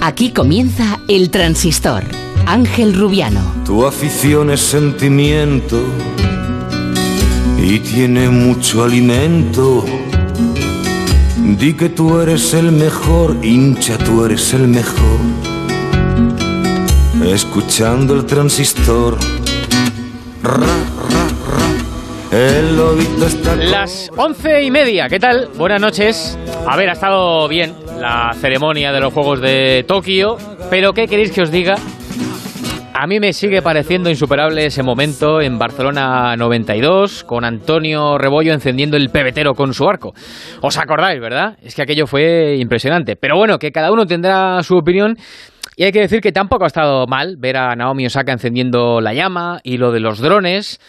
Aquí comienza El Transistor. Ángel Rubiano. Tu afición es sentimiento y tiene mucho alimento. Di que tú eres el mejor, hincha, tú eres el mejor. Escuchando el transistor. Ra, ra, ra. El lobito está. Las once y media, ¿qué tal? Buenas noches. A ver, ha estado bien la ceremonia de los Juegos de Tokio, pero ¿qué queréis que os diga? A mí me sigue pareciendo insuperable ese momento en Barcelona 92, con Antonio Rebollo encendiendo el pebetero con su arco. ¿Os acordáis, verdad? Es que aquello fue impresionante. Pero bueno, que cada uno tendrá su opinión. Y hay que decir que tampoco ha estado mal ver a Naomi Osaka encendiendo la llama y lo de los drones.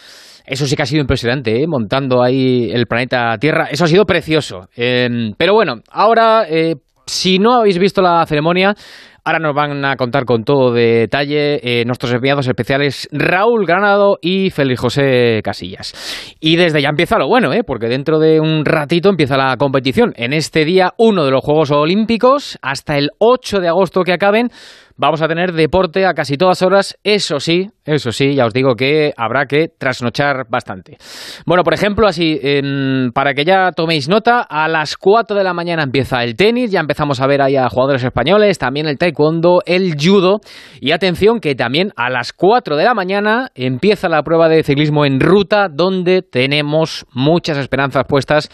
Eso sí que ha sido impresionante, ¿eh? montando ahí el planeta Tierra. Eso ha sido precioso. Eh, pero bueno, ahora, eh, si no habéis visto la ceremonia, Ahora nos van a contar con todo detalle eh, nuestros enviados especiales Raúl Granado y Félix José Casillas. Y desde ya empieza lo bueno, ¿eh? porque dentro de un ratito empieza la competición. En este día uno de los Juegos Olímpicos, hasta el 8 de agosto que acaben, vamos a tener deporte a casi todas horas. Eso sí, eso sí, ya os digo que habrá que trasnochar bastante. Bueno, por ejemplo, así, em, para que ya toméis nota, a las 4 de la mañana empieza el tenis, ya empezamos a ver ahí a jugadores españoles, también el taekwondo, el judo, y atención que también a las 4 de la mañana empieza la prueba de ciclismo en ruta, donde tenemos muchas esperanzas puestas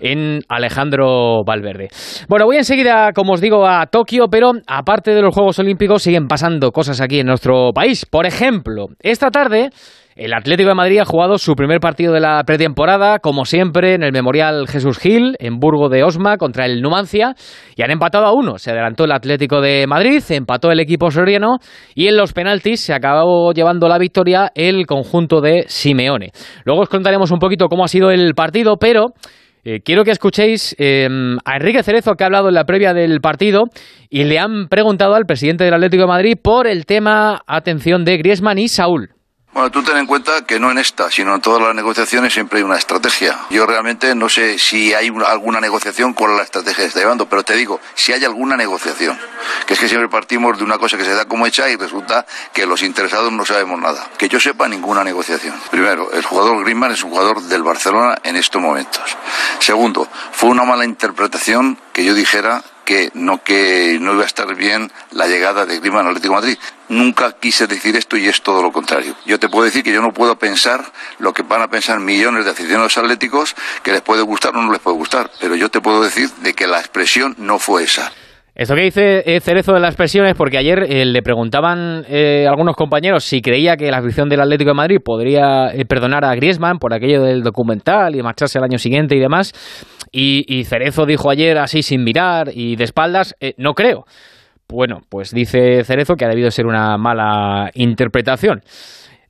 en Alejandro Valverde. Bueno, voy enseguida, como os digo, a Tokio, pero aparte de los Juegos Olímpicos siguen pasando cosas aquí en nuestro país. Por ejemplo, esta tarde... El Atlético de Madrid ha jugado su primer partido de la pretemporada, como siempre, en el Memorial Jesús Gil, en Burgo de Osma, contra el Numancia, y han empatado a uno. Se adelantó el Atlético de Madrid, empató el equipo soriano, y en los penaltis se acabó llevando la victoria el conjunto de Simeone. Luego os contaremos un poquito cómo ha sido el partido, pero eh, quiero que escuchéis eh, a Enrique Cerezo que ha hablado en la previa del partido y le han preguntado al presidente del Atlético de Madrid por el tema, atención, de Griezmann y Saúl. Bueno, tú ten en cuenta que no en esta, sino en todas las negociaciones siempre hay una estrategia. Yo realmente no sé si hay una- alguna negociación con la estrategia que está llevando, pero te digo, si hay alguna negociación, que es que siempre partimos de una cosa que se da como hecha y resulta que los interesados no sabemos nada. Que yo sepa ninguna negociación. Primero, el jugador Griezmann es un jugador del Barcelona en estos momentos. Segundo, fue una mala interpretación que yo dijera que no que no iba a estar bien la llegada de Griezmann al Atlético Madrid. Nunca quise decir esto y es todo lo contrario. Yo te puedo decir que yo no puedo pensar lo que van a pensar millones de aficionados atléticos que les puede gustar o no les puede gustar, pero yo te puedo decir de que la expresión no fue esa. Esto que dice eh, Cerezo de las presiones, porque ayer eh, le preguntaban eh, algunos compañeros si creía que la afición del Atlético de Madrid podría perdonar a Griezmann por aquello del documental y marcharse al año siguiente y demás. Y, y Cerezo dijo ayer así sin mirar y de espaldas, no creo. Bueno, pues dice Cerezo que ha debido ser una mala interpretación.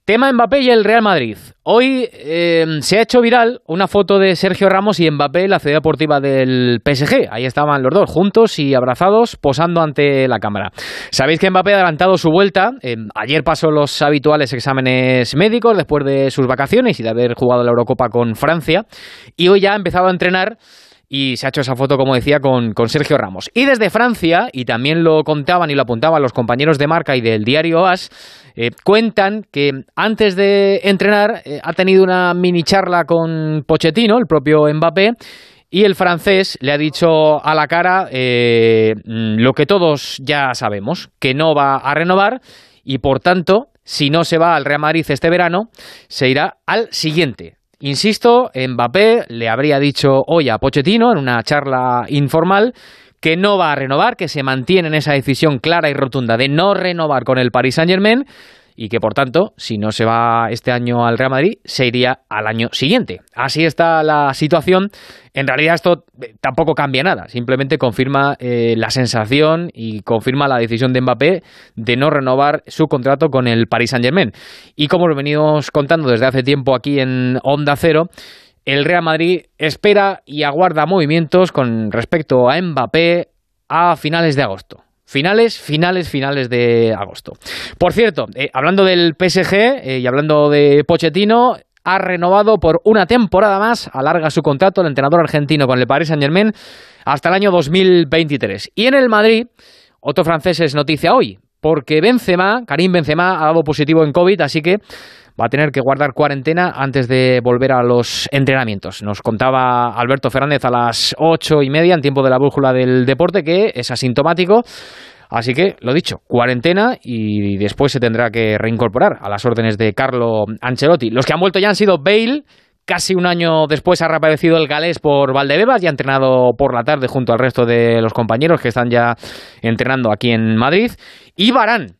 Tema Mbappé y el Real Madrid. Hoy eh, se ha hecho viral una foto de Sergio Ramos y Mbappé en la ciudad deportiva del PSG. Ahí estaban los dos juntos y abrazados, posando ante la cámara. Sabéis que Mbappé ha adelantado su vuelta. Eh, ayer pasó los habituales exámenes médicos después de sus vacaciones y de haber jugado la Eurocopa con Francia. Y hoy ya ha empezado a entrenar y se ha hecho esa foto, como decía, con, con, Sergio Ramos. Y desde Francia, y también lo contaban y lo apuntaban los compañeros de marca y del diario AS, eh, cuentan que antes de entrenar eh, ha tenido una mini charla con Pochettino, el propio Mbappé, y el francés le ha dicho a la cara eh, lo que todos ya sabemos, que no va a renovar y por tanto, si no se va al Real Madrid este verano, se irá al siguiente, Insisto, Mbappé le habría dicho hoy a Pochettino en una charla informal que no va a renovar, que se mantiene en esa decisión clara y rotunda de no renovar con el Paris Saint-Germain y que por tanto, si no se va este año al Real Madrid, se iría al año siguiente. Así está la situación. En realidad esto tampoco cambia nada, simplemente confirma eh, la sensación y confirma la decisión de Mbappé de no renovar su contrato con el Paris Saint-Germain. Y como lo venimos contando desde hace tiempo aquí en Onda Cero, el Real Madrid espera y aguarda movimientos con respecto a Mbappé a finales de agosto. Finales, finales, finales de agosto. Por cierto, eh, hablando del PSG eh, y hablando de Pochettino, ha renovado por una temporada más, alarga su contrato el entrenador argentino con el Paris Saint Germain hasta el año 2023. Y en el Madrid, otro francés es noticia hoy, porque Benzema, Karim Benzema, ha dado positivo en COVID, así que va a tener que guardar cuarentena antes de volver a los entrenamientos. Nos contaba Alberto Fernández a las ocho y media, en tiempo de la brújula del deporte, que es asintomático. Así que, lo dicho, cuarentena y después se tendrá que reincorporar a las órdenes de Carlo Ancelotti. Los que han vuelto ya han sido Bale, Casi un año después ha reaparecido el galés por Valdebebas y ha entrenado por la tarde junto al resto de los compañeros que están ya entrenando aquí en Madrid. Y Barán.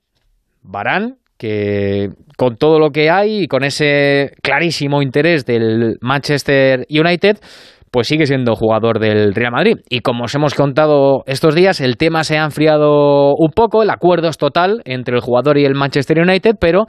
Barán, que con todo lo que hay y con ese clarísimo interés del Manchester United, pues sigue siendo jugador del Real Madrid. Y como os hemos contado estos días, el tema se ha enfriado un poco, el acuerdo es total entre el jugador y el Manchester United, pero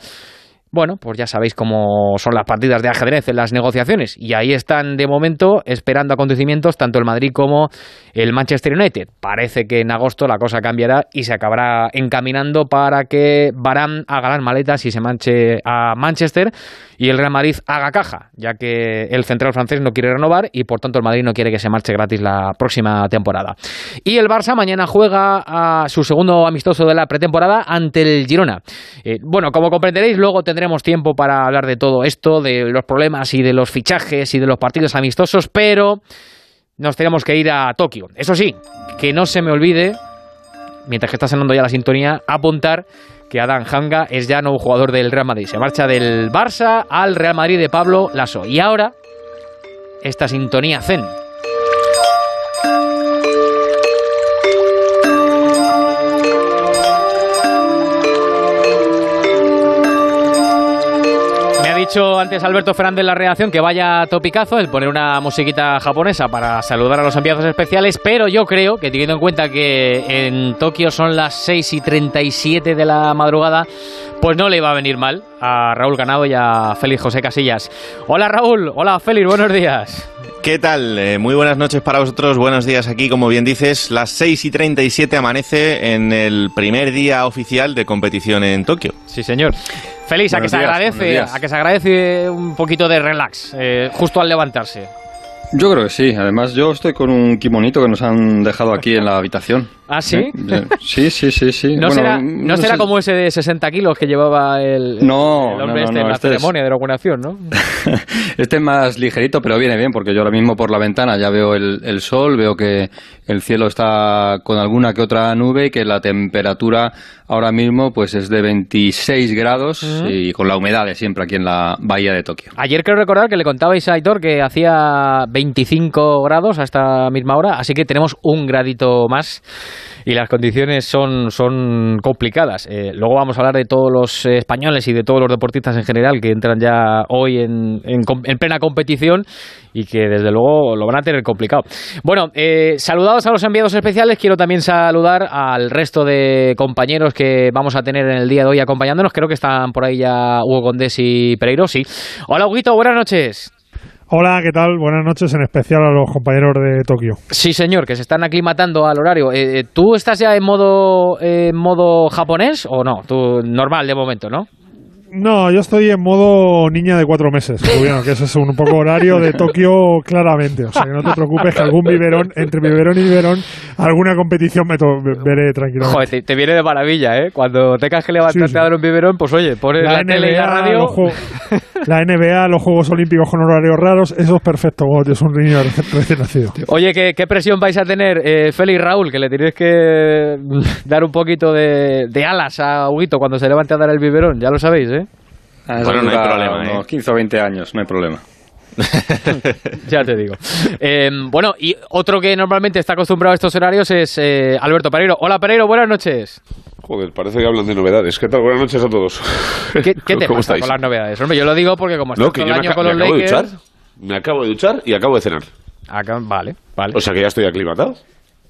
bueno, pues ya sabéis cómo son las partidas de ajedrez en las negociaciones y ahí están de momento esperando acontecimientos tanto el Madrid como el Manchester United. Parece que en agosto la cosa cambiará y se acabará encaminando para que Barán haga las maletas y se manche a Manchester y el Real Madrid haga caja, ya que el central francés no quiere renovar y por tanto el Madrid no quiere que se marche gratis la próxima temporada. Y el Barça mañana juega a su segundo amistoso de la pretemporada ante el Girona. Eh, bueno, como comprenderéis, luego tendremos tendremos tiempo para hablar de todo esto, de los problemas y de los fichajes y de los partidos amistosos, pero nos tenemos que ir a Tokio. Eso sí, que no se me olvide, mientras que está sonando ya la sintonía, apuntar que Adán Hanga es ya nuevo jugador del Real Madrid. Se marcha del Barça al Real Madrid de Pablo Lasso. Y ahora, esta sintonía zen. Dicho antes Alberto Fernández la reacción que vaya topicazo el poner una musiquita japonesa para saludar a los enviados especiales, pero yo creo que teniendo en cuenta que en Tokio son las 6 y 37 de la madrugada, pues no le iba a venir mal a Raúl Ganado y a Félix José Casillas. Hola Raúl, hola Félix, buenos días. ¿Qué tal? Eh, muy buenas noches para vosotros, buenos días aquí, como bien dices, las 6 y 37 amanece en el primer día oficial de competición en Tokio. Sí, señor. Feliz, a que, se agradece, a que se agradece un poquito de relax, eh, justo al levantarse. Yo creo que sí. Además, yo estoy con un kimonito que nos han dejado aquí en la habitación. ¿Ah, sí? ¿Eh? Sí, sí, sí, sí. ¿No será, no será como ese de 60 kilos que llevaba el, no, hombre este en la este ceremonia de inauguración, ¿no? este es más ligerito, pero viene bien, porque yo ahora mismo por la ventana ya veo el, el sol, veo que el cielo está con alguna que otra nube y que la temperatura ahora mismo pues es de 26 grados y con la humedad de siempre aquí en la bahía de Tokio. Ayer creo recordar que le contabais a Aitor que hacía 25 grados a esta misma hora, así que tenemos un gradito más y las condiciones son, son complicadas. Eh, luego vamos a hablar de todos los españoles y de todos los deportistas en general que entran ya hoy en, en, plena competición y que desde luego lo van a tener complicado. Bueno, eh, saludados a los enviados especiales, quiero también saludar al resto de compañeros que vamos a tener en el día de hoy acompañándonos. Creo que están por ahí ya Hugo Condés y Pereiro, sí. Hola, Huguito, buenas noches. Hola, ¿qué tal? Buenas noches, en especial a los compañeros de Tokio. Sí, señor, que se están aclimatando al horario. Eh, eh, ¿Tú estás ya en modo, en modo japonés o no? Tú normal de momento, ¿no? No, yo estoy en modo niña de cuatro meses, que ese es un poco horario de Tokio claramente. O sea, que no te preocupes que algún biberón, entre biberón y biberón, alguna competición me veré tranquilamente. Joder, te, viene de maravilla, ¿eh? Cuando tengas que levantarte a dar un biberón, pues oye, pones la, tele y la radio. la NBA, los Juegos Olímpicos con horarios raros, eso es perfecto cuando tienes un niño recién nacido. Oye, ¿qué, presión vais a tener, eh, Félix Raúl? Que le tenéis que dar un poquito de, de alas a Huguito cuando se levante a dar el biberón, ya lo sabéis, ¿eh? Ah, bueno, no hay problema. Unos 15 o 20 años, no hay problema. ya te digo. Em, bueno, y otro que normalmente está acostumbrado a estos horarios es eh, Alberto Pereiro. Hola Pereiro, buenas noches. Joder, parece que hablan de novedades. ¿Qué tal? Buenas noches a todos. ¿Qué, te ¿Cómo pasa con las novedades? Hombre, yo lo digo porque como estoy todo el año con los me acabo De duchar, me acabo de duchar y acabo de cenar. vale, vale. O sea que ya estoy aclimatado.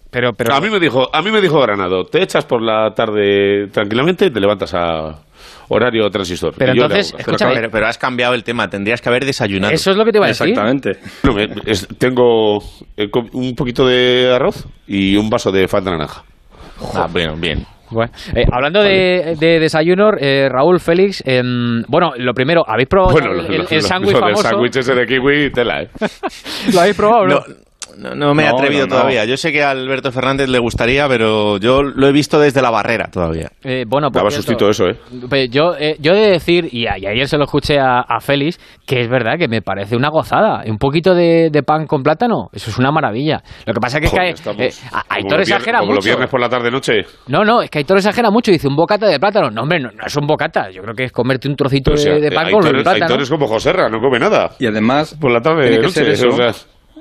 Pero, pero... A mí me dijo, a mí me dijo Granado, te echas por la tarde tranquilamente y te levantas a horario transistor. Pero entonces, pero, has cambiado el tema, tendrías que haber desayunado. Eso es lo que te iba a decir. Exactamente. tengo eh, un poquito de arroz y un vaso de falta naranja. Ah, bueno, bien. Bueno, eh, hablando de, desayuno, eh, Raúl Félix, em, bueno, lo primero, ¿habéis probado el, sándwich famoso? El sándwich ese de kiwi tela, ¿eh? ¿Lo habéis probado no? no, me he atrevido todavía. Yo sé que a Alberto Fernández le gustaría, pero yo lo he visto desde la barrera todavía. Eh, bueno, Daba sustito eso, ¿eh? Yo, eh, yo he de decir, y, ayer se lo escuché a, Félix, que es verdad que me parece una gozada. Un poquito de, pan con plátano, eso es una maravilla. Lo que pasa es que, Joder, que eh, Aitor exagera como mucho. los viernes por la tarde-noche. No, no, es que Aitor exagera mucho. Dice un bocata de plátano. No, hombre, no, es un bocata. Yo creo que es comerte un trocito de, pan con plátano. Aitor es como Joserra, no come nada. Y además... Por la tarde-noche.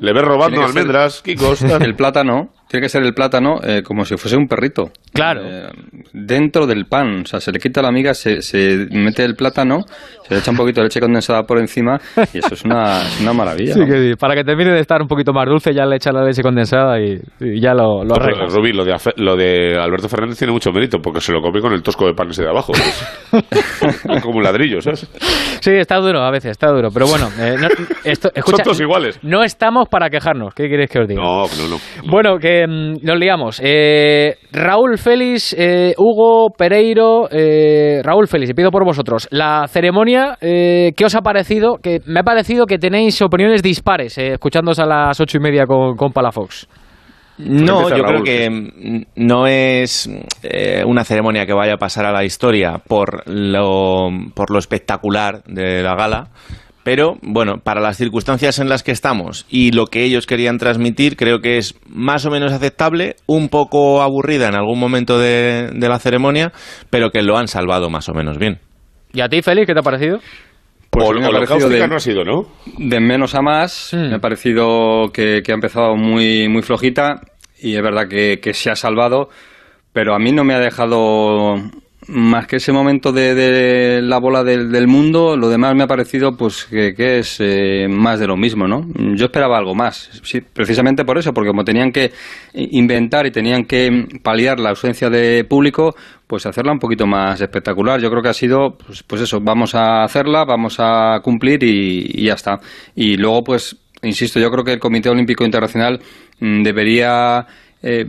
Le ves robando almendras, Kikos. El plátano tiene que ser el plátano eh, como si fuese un perrito. Claro. Eh, dentro del pan. O sea, se le quita la miga, se, se, mete el plátano, se le echa un poquito de leche condensada por encima y eso es una, una maravilla. Sí, que, para que termine de estar un poquito más dulce, ya le echa la leche condensada y, ya lo, lo Rubí, lo de, lo de Alberto Fernández tiene mucho mérito porque se lo come con el tosco de pan ese de abajo. como un ladrillo, ¿sabes? Sí, está duro a veces, está duro. Pero bueno, eh, esto, escucha, Son todos iguales. No estamos para quejarnos. ¿Qué queréis que os diga? No, no, no. Bueno, que Em, nos liamos. Eh, Raúl Félix, eh, Hugo Pereiro, eh, Raúl Félix, y pido por vosotros. La ceremonia, ¿qué os ha parecido? Que me ha parecido que tenéis opiniones dispares, escuchándoos a las ocho y media con, con Palafox. No, yo creo que no es una ceremonia que vaya a pasar a la historia por lo, por lo espectacular de la gala, pero bueno, para las circunstancias en las que estamos y lo que ellos querían transmitir, creo que es más o menos aceptable, un poco aburrida en algún momento de, la ceremonia, pero que lo han salvado más o menos bien. ¿Y a ti, Félix, qué te ha parecido? Pues o, me ha parecido de, no ha sido, ¿no? De menos a más, hmm. me ha parecido que, ha empezado muy, muy flojita y es verdad que, que se ha salvado, pero a mí no me ha dejado más que ese momento de, la bola del, mundo, lo demás me ha parecido pues que, es eh, más de lo mismo, ¿no? Yo esperaba algo más, sí, precisamente por eso, porque como tenían que inventar y tenían que paliar la ausencia de público, pues hacerla un poquito más espectacular. Yo creo que ha sido, pues, pues eso, vamos a hacerla, vamos a cumplir y, ya está. Y luego, pues, insisto, yo creo que el Comité Olímpico Internacional mm, debería eh,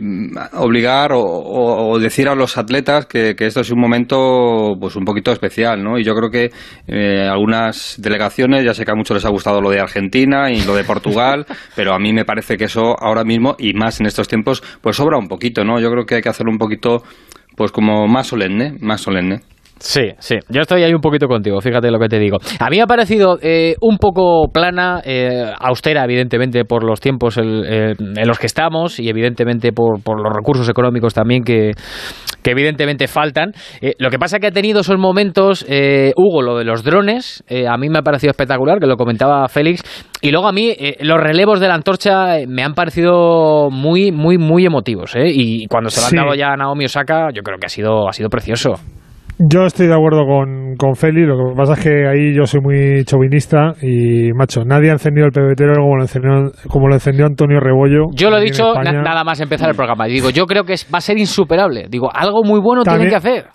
obligar o, decir a los atletas que, esto es un momento pues un poquito especial, ¿no? Y yo creo que eh, algunas delegaciones, ya sé que a muchos les ha gustado lo de Argentina y lo de Portugal, pero a mí me parece que eso ahora mismo y más en estos tiempos pues sobra un poquito, ¿no? Yo creo que hay que hacerlo un poquito pues como más solemne, más solemne. Sí, sí. Yo estoy ahí un poquito contigo, fíjate lo que te digo. A mí me ha parecido eh, un poco plana, eh, austera, evidentemente, por los tiempos en los que estamos y, evidentemente, por, los recursos económicos también que, evidentemente, faltan. Eh, lo que pasa que ha tenido esos momentos, Hugo, lo de los drones, a mí me ha parecido espectacular, que lo comentaba Félix. Y luego a mí, los relevos de la antorcha me han parecido muy, muy, muy emotivos. Y cuando se lo han dado ya a Naomi Osaka, yo creo que ha sido, ha sido precioso. Yo estoy de acuerdo con, con Feli, lo que pasa es que ahí yo soy muy chauvinista y, macho, nadie ha encendido el pebetero como lo encendió, como lo encendió Antonio Rebollo. Yo lo he dicho nada más empezar el programa. Digo, yo creo que va a ser insuperable. Digo, algo muy bueno tienen que hacer.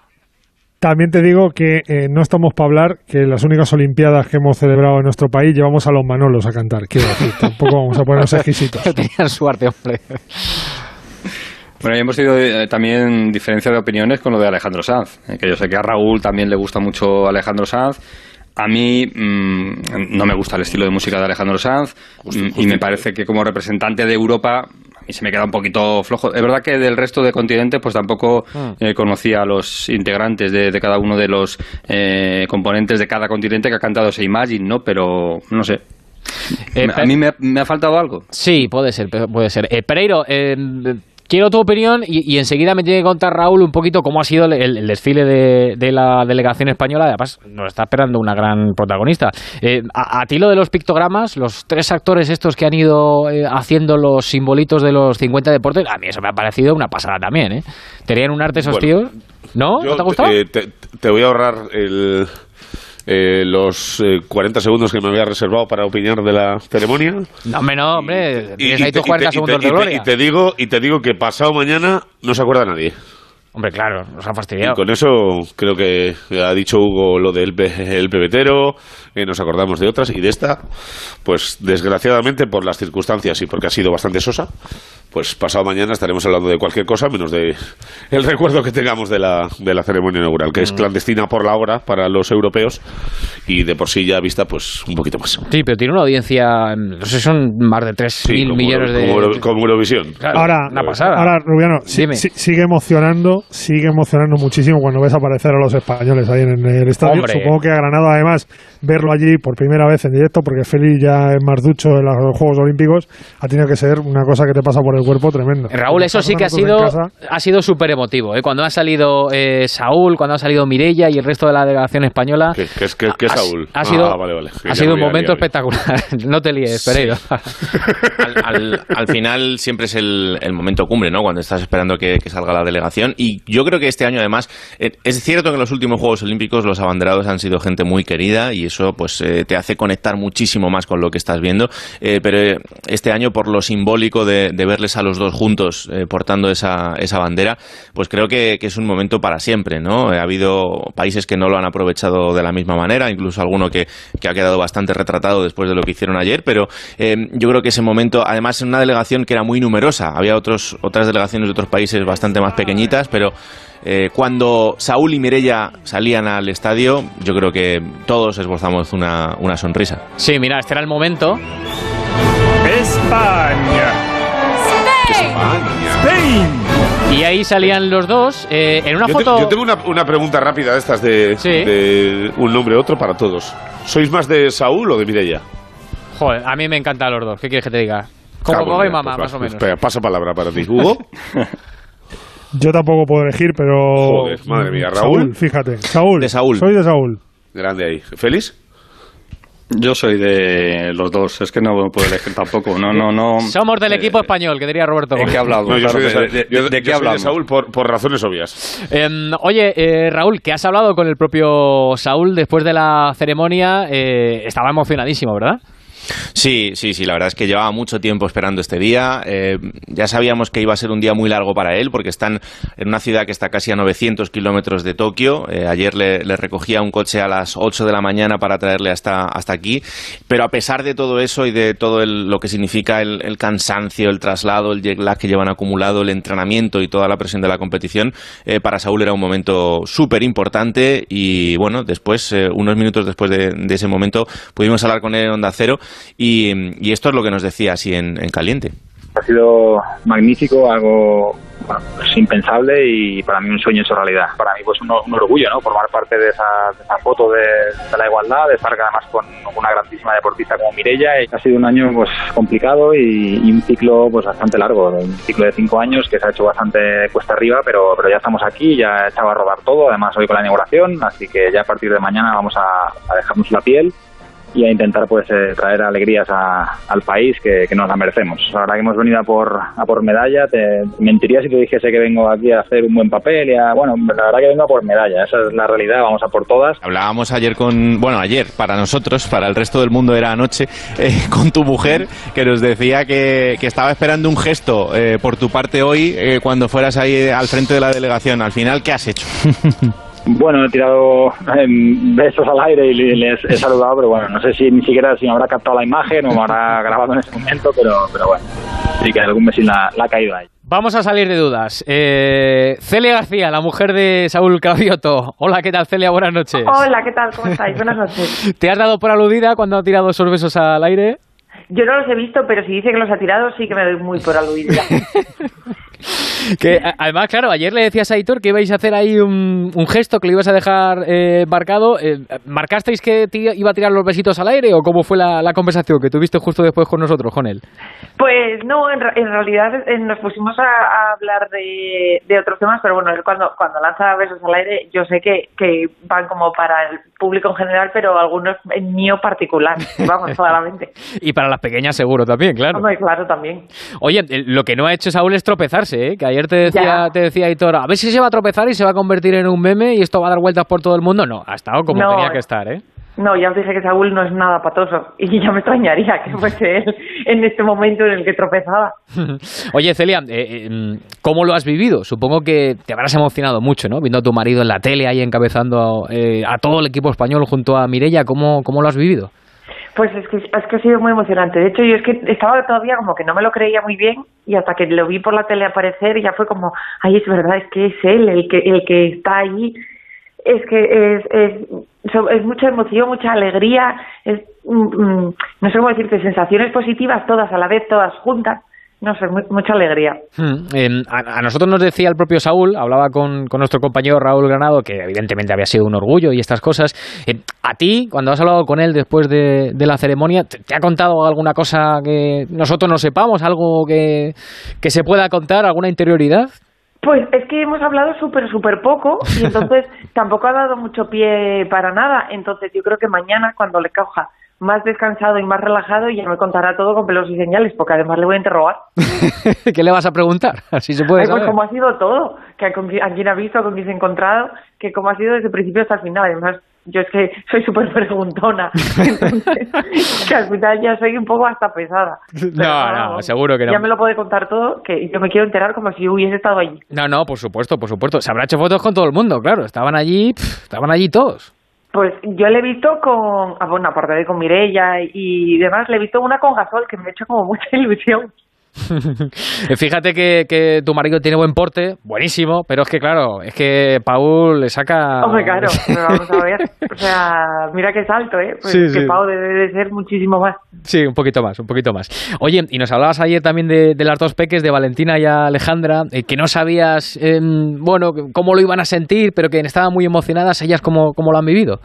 También te digo que eh, no estamos para hablar que las únicas Olimpiadas que hemos celebrado en nuestro país llevamos a los Manolos a cantar. Quiero decir, tampoco vamos a ponernos exquisitos. Tenían suerte, hombre. Bueno, hemos tenido eh, también diferencia de opiniones con lo de Alejandro Sanz, eh, que yo sé que a Raúl también le gusta mucho Alejandro Sanz. A mí mm, no me gusta el estilo de música de Alejandro Sanz mm, y me parece que como representante de Europa a mí se me queda un poquito flojo. Es verdad que del resto de continentes pues tampoco ah. eh, conocía a los integrantes de, cada uno de los componentes de cada continente que ha cantado ese Imagine, ¿no? Pero no sé. ¿A mí me, ha faltado algo? Sí, puede ser, puede ser. Pereiro, Quiero tu opinión y, enseguida me tiene que contar Raúl un poquito cómo ha sido el, desfile de, la delegación española. Además, nos está esperando una gran protagonista. Eh, a, ti lo de los pictogramas, los tres actores estos que han ido eh, haciendo los simbolitos de los 50 deportes, a mí eso me ha parecido una pasada también. ¿eh? ¿Tenían un arte esos tíos? ¿No? ¿No te ha gustado? Eh, te voy a ahorrar el eh, los 40 eh, segundos que me había reservado para opinar de la ceremonia. No, hombre, no, hombre. Y, ahí tus 40 segundos de gloria. Y te, digo, y te digo que pasado mañana no se acuerda nadie. Hombre, claro, nos han fastidiado. Y con eso creo que ha dicho Hugo lo del el pebetero, eh, nos acordamos de otras y de esta, pues desgraciadamente por las circunstancias y porque ha sido bastante sosa, pues pasado mañana estaremos hablando de cualquier cosa menos de el recuerdo que tengamos de la, de la ceremonia inaugural, que es mm. clandestina por la hora para los europeos y de por sí ya vista pues un poquito más. Sí, pero tiene una audiencia, no sé, son más de 3.000 millones de... Como, Eurovisión. ahora, ahora, Rubiano, sigue emocionando, sigue emocionando muchísimo cuando ves aparecer a los españoles ahí en el estadio. Supongo que a Granada además verlo allí por primera vez en directo, porque Feli ya es más ducho en los Juegos Olímpicos, ha tenido que ser una cosa que te pasa por el cuerpo tremendo. Raúl, eso sí que ha sido, ha sido súper emotivo. ¿eh? Cuando ha salido eh, Saúl, cuando ha salido Mirella y el resto de la delegación española. ¿Qué, es que, Saúl? Ha, sido, ah, ha sido un momento espectacular. no te líes, Pereiro. al, final siempre es el, momento cumbre, ¿no? Cuando estás esperando que, salga la delegación. Y yo creo que este año, además, eh, es cierto que en los últimos Juegos Olímpicos los abanderados han sido gente muy querida y eso pues te hace conectar muchísimo más con lo que estás viendo. pero este año, por lo simbólico de, de verles a los dos juntos eh, portando esa, esa bandera, pues creo que, es un momento para siempre, ¿no? Ha habido países que no lo han aprovechado de la misma manera, incluso alguno que, ha quedado bastante retratado después de lo que hicieron ayer, pero eh, yo creo que ese momento, además en una delegación que era muy numerosa, había otros, otras delegaciones de otros países bastante más pequeñitas, pero eh, cuando Saúl y Mirella salían al estadio, yo creo que todos esbozamos una, una sonrisa. Sí, mira, este era el momento. España. Spain. Y ahí salían los dos eh, en una foto. yo tengo una, pregunta rápida de estas de, un nombre u otro para todos. ¿Sois más de Saúl o de Mireia? Joder, a mí me encantan los dos. ¿Qué quieres que te diga? Como papá y mamá, pues más o menos. Espera, paso palabra para ti. ¿Hugo? yo tampoco puedo elegir, pero. Joder, madre mía, Raúl. Saúl, fíjate. Saúl. De Saúl. Soy de Saúl. Grande ahí. ¿Félix? Yo soy de los dos, es que no puedo elegir tampoco. No, no, no. Somos del equipo español, que diría Roberto. ¿De qué hablamos? No, yo soy de, qué hablamos? Saúl por, por, razones obvias. Em, oye, eh, Raúl, que has hablado con el propio Saúl después de la ceremonia, eh, estaba emocionadísimo, ¿verdad? Sí, sí, sí, la verdad es que llevaba mucho tiempo esperando este día. Eh, ya sabíamos que iba a ser un día muy largo para él, porque están en una ciudad que está casi a 900 kilómetros de Tokio. Eh, ayer le, recogía un coche a las 8 de la mañana para traerle hasta, hasta aquí. Pero a pesar de todo eso y de todo lo que significa el, cansancio, el traslado, el jet lag que llevan acumulado, el entrenamiento y toda la presión de la competición, eh, para Saúl era un momento súper importante. Y bueno, después, unos minutos después de, ese momento, pudimos hablar con él en Onda Cero y, esto es lo que nos decía así en, caliente. Ha sido magnífico, algo pues impensable y para mí un sueño hecho realidad. Para mí pues un, orgullo, ¿no? Formar parte de esa, foto de, la igualdad, de estar además con una grandísima deportista como Mirella. Ha sido un año pues complicado y, un ciclo pues bastante largo, un ciclo de cinco años que se ha hecho bastante cuesta arriba, pero, pero ya estamos aquí, ya he echado a rodar todo, además hoy con la inauguración, así que ya a partir de mañana vamos a dejarnos la piel y a intentar pues eh, traer alegrías al país que, nos la merecemos. Ahora que hemos venido a por, a por medalla, te mentiría si te dijese que vengo aquí a hacer un buen papel y a, bueno, la verdad que vengo a por medalla, esa es la realidad, vamos a por todas. Hablábamos ayer con, bueno, ayer para nosotros, para el resto del mundo era anoche, eh, con tu mujer que nos decía que, que estaba esperando un gesto eh, por tu parte hoy cuando fueras ahí al frente de la delegación. Al final, ¿qué has hecho? Bueno, he tirado em, besos al aire y les he saludado, pero bueno, no sé si ni siquiera si me habrá captado la imagen o me habrá grabado en ese momento, pero, pero bueno, sí que algún besín la, la ha caído ahí. Vamos a salir de dudas. Eh, Celia García, la mujer de Saúl Cravioto. Hola, ¿qué tal, Celia? Buenas noches. Hola, ¿qué tal? ¿Cómo estáis? Buenas noches. ¿Te has dado por aludida cuando ha tirado esos besos al aire? Yo no los he visto, pero si dice que los ha tirado, sí que me doy muy por aludida. que además, claro, ayer le decías a Aitor que ibais a hacer ahí un, gesto que le ibas a dejar eh, marcado. Eh, ¿Marcasteis que iba a tirar los besitos al aire o cómo fue la, conversación que tuviste justo después con nosotros, con él? Pues no, en, realidad eh, nos pusimos a, hablar de, otros temas, pero bueno, él cuando, cuando lanza besos al aire, yo sé que, que van como para el público en general, pero algunos en mío particular, vamos, claramente. y para las pequeñas seguro también, claro. claro, también. Oye, lo que no ha hecho Saúl es tropezarse, ¿eh? que ayer te decía, te decía Hitor, a ver si se va a tropezar y se va a convertir en un meme y esto va a dar vueltas por todo el mundo. No, ha estado como tenía que estar, ¿eh? No, ya os dije que Saúl no es nada patoso y ya me extrañaría que fuese él en este momento en el que tropezaba. Oye, Celia, eh, eh, ¿cómo lo has vivido? Supongo que te habrás emocionado mucho, ¿no? Viendo a tu marido en la tele ahí encabezando eh, a todo el equipo español junto a Mirella, ¿cómo, cómo lo has vivido? Pues es que, es que ha sido muy emocionante. De hecho, yo es que estaba todavía como que no me lo creía muy bien y hasta que lo vi por la tele aparecer ya fue como, ay, es verdad, es que es él el que, el que está ahí. Es que es, es, es mucha emoción, mucha alegría, es, mm, mm, no sé cómo decirte, sensaciones positivas todas a la vez, todas juntas no sé, mucha alegría. Hmm. a, nosotros nos decía el propio Saúl, hablaba con, nuestro compañero Raúl Granado, que evidentemente había sido un orgullo y estas cosas. Eh, a ti, cuando has hablado con él después de, la ceremonia, ¿te, ha contado alguna cosa que nosotros no sepamos? ¿Algo que, que se pueda contar? ¿Alguna interioridad? Pues es que hemos hablado súper, súper poco y entonces tampoco ha dado mucho pie para nada. Entonces yo creo que mañana, cuando le coja más descansado y más relajado y ya me contará todo con pelos y señales, porque además le voy a interrogar. ¿Qué le vas a preguntar? Así se puede Pues cómo ha sido todo, que a, quién ha visto, con quién se ha encontrado, que cómo ha sido desde el principio hasta el final. Además, yo es que soy súper preguntona, que al final ya soy un poco hasta pesada. no, no, seguro que no. Ya me lo puede contar todo, que yo me quiero enterar como si hubiese estado allí. No, no, por supuesto, por supuesto. Se habrá hecho fotos con todo el mundo, claro. Estaban allí, estaban allí todos. Pues yo le he visto con, ah, bueno, aparte de con Mirella y demás, le he visto una con Gasol que me ha hecho como mucha ilusión. Fíjate que, que, tu marido tiene buen porte, buenísimo, pero es que claro, es que Paul le saca... Hombre, claro, pero vamos a ver, o sea, mira qué salto, ¿eh? Pues que Paul debe de ser muchísimo más. Sí, un poquito más, un poquito más. Oye, y nos hablabas ayer también de, las dos peques, de Valentina y Alejandra, eh, que no sabías, em, bueno, cómo lo iban a sentir, pero que estaban muy emocionadas, ellas cómo, cómo lo han vivido.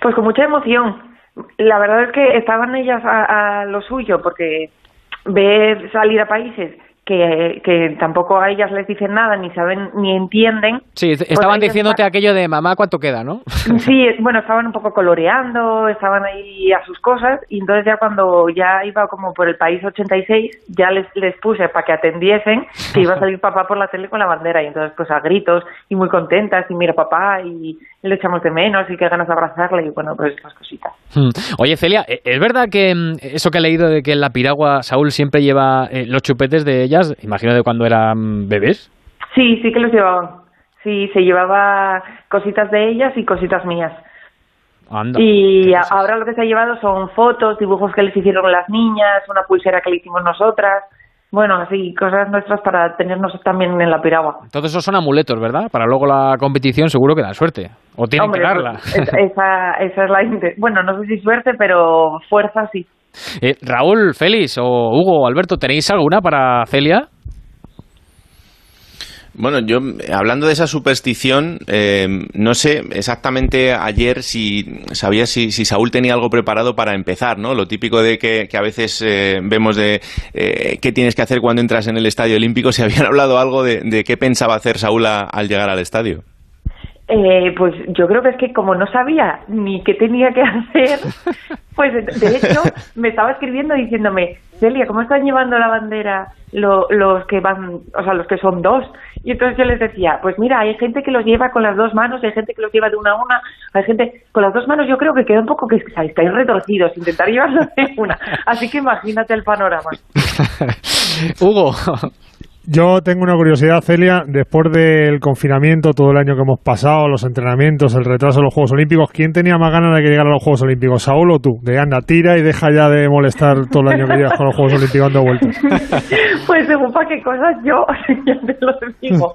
Pues con mucha emoción. La verdad es que estaban ellas a lo suyo, porque ver salir a países que, que, tampoco a ellas les dicen nada, ni saben, ni entienden. Sí, pues estaban diciéndote aquello de mamá, ¿cuánto queda, no? Sí, bueno, estaban un poco coloreando, estaban ahí a sus cosas, y entonces ya cuando ya iba como por el país 86, ya les, les puse para que atendiesen que iba a salir papá por la tele con la bandera, y entonces pues a gritos, y muy contentas, y mira papá, y le echamos de menos, y qué ganas de abrazarle, y bueno, pues esas cositas. Hmm. Oye, Celia, ¿es verdad que mm, eso que he leído de que en la piragua Saúl siempre lleva eh, los chupetes de ella imagino de cuando eran bebés. Sí, sí que los llevaban. Sí, se llevaba cositas de ellas y cositas mías. y ahora lo que se ha llevado son fotos, dibujos que les hicieron las niñas, una pulsera que le hicimos nosotras. Bueno, así, cosas nuestras para tenernos también en la piragua. Entonces esos son amuletos, ¿verdad? Para luego la competición seguro que da suerte. O tienen que darla. Esa, esa es la... Bueno, no sé si suerte, pero fuerza sí. Eh, Raúl, Félix o Hugo, Alberto, ¿tenéis alguna para Celia? Bueno, yo hablando de esa superstición, eh, no sé exactamente ayer si sabía si, Saúl tenía algo preparado para empezar, ¿no? Lo típico de que, a veces eh, vemos de qué tienes que hacer cuando entras en el estadio olímpico, si habían hablado algo de, qué pensaba hacer Saúl al llegar al estadio. Eh, pues yo creo que es que como no sabía ni qué tenía que hacer, pues de hecho me estaba escribiendo diciéndome, Celia, ¿cómo están llevando la bandera los que van, o sea, los que son dos? Y entonces yo les decía, pues mira, hay gente que los lleva con las dos manos, hay gente que los lleva de una a una, hay gente con las dos manos, yo creo que queda un poco que estáis retorcidos, intentar llevarlo de una. Así que imagínate el panorama. Hugo, yo tengo una curiosidad, Celia. Después del confinamiento, todo el año que hemos pasado, los entrenamientos, el retraso de los Juegos Olímpicos, ¿quién tenía más ganas de que llegara a los Juegos Olímpicos? ¿Saúl o tú? De anda, tira y deja ya de molestar todo el año que llevas con los Juegos Olímpicos dando vueltas. Pues según para qué cosas yo, ya te lo digo.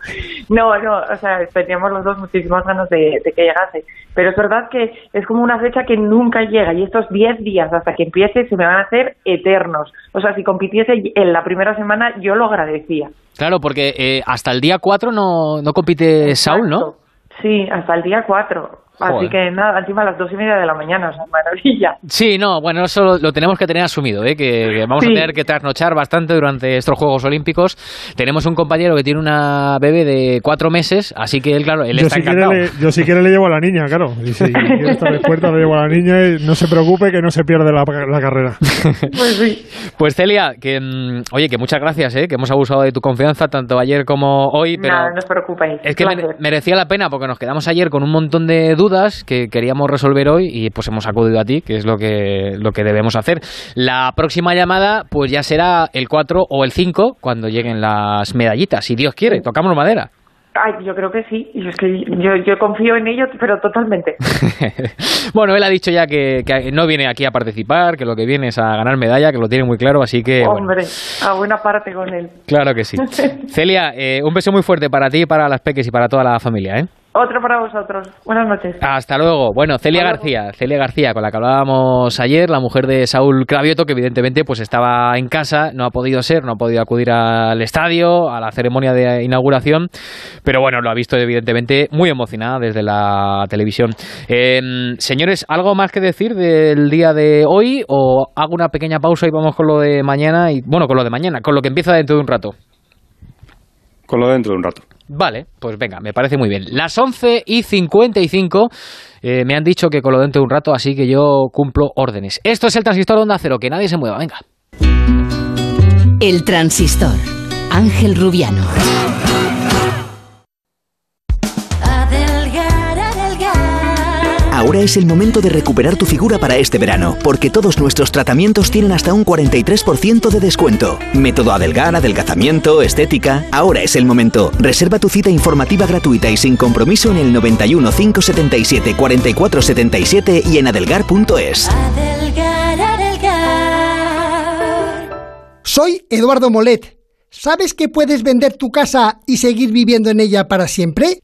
No, no, o sea, teníamos los dos muchísimas ganas de, que llegase. Pero es verdad que es como una fecha que nunca llega y estos 10 días hasta que empiece se me van a hacer eternos. O sea, si compitiese en la primera semana, yo lo agradecía. Claro, porque eh, hasta el día 4 no, no compite Saúl, ¿no? Sí, hasta el día 4. Así que nada, encima a las dos y media de la mañana, o sea, maravilla. Sí, no, bueno, eso lo, tenemos que tener asumido, ¿eh? que, vamos a tener que trasnochar bastante durante estos Juegos Olímpicos. Tenemos un compañero que tiene una bebé de cuatro meses, así que él, claro, él está encantado. yo si quiere le llevo a la niña, claro. Y si quiere estar despierta le llevo a la niña y no se preocupe que no se pierde la, carrera. pues sí. Pues Celia, que mm, oye, que muchas gracias, ¿eh? que hemos abusado de tu confianza tanto ayer como hoy. Pero Nada, no os preocupéis. Es que merecía la pena porque nos quedamos ayer con un montón de dudas que queríamos resolver hoy y pues hemos acudido a ti, que es lo que, lo que debemos hacer. La próxima llamada pues ya será el 4 o el 5 cuando lleguen las medallitas, si Dios quiere, tocamos madera. Ay, yo creo que sí. Y es que yo, yo confío en ello, pero totalmente. bueno, él ha dicho ya que, no viene aquí a participar, que lo que viene es a ganar medalla, que lo tiene muy claro, así que... Hombre, a buena parte con él. Claro que sí. Celia, eh, un beso muy fuerte para ti, para las peques y para toda la familia, ¿eh? Otro para vosotros. Buenas noches. Hasta luego. Bueno, Celia García, Celia García, con la que hablábamos ayer, la mujer de Saúl Cravioto, que evidentemente pues estaba en casa, no ha podido ser, no ha podido acudir al estadio, a la ceremonia de inauguración, pero bueno, lo ha visto evidentemente muy emocionada desde la televisión. Em, señores, ¿algo más que decir del día de hoy o hago una pequeña pausa y vamos con lo de mañana y bueno, con lo de mañana, con lo que empieza dentro de un rato? Con lo de dentro de un rato. Vale, pues venga, me parece muy bien. Las 11 y 55 eh, me han dicho que con lo dentro de un rato, así que yo cumplo órdenes. Esto es el transistor Onda Cero, que nadie se mueva, venga. El transistor. Ángel Rubiano. Ahora es el momento de recuperar tu figura para este verano, porque todos nuestros tratamientos tienen hasta un 43% de descuento. Método adelgar, adelgazamiento, estética. Ahora es el momento. Reserva tu cita informativa gratuita y sin compromiso en el 91 577 4477 y en adelgar.es. Soy Eduardo Molet. ¿Sabes que puedes vender tu casa y seguir viviendo en ella para siempre?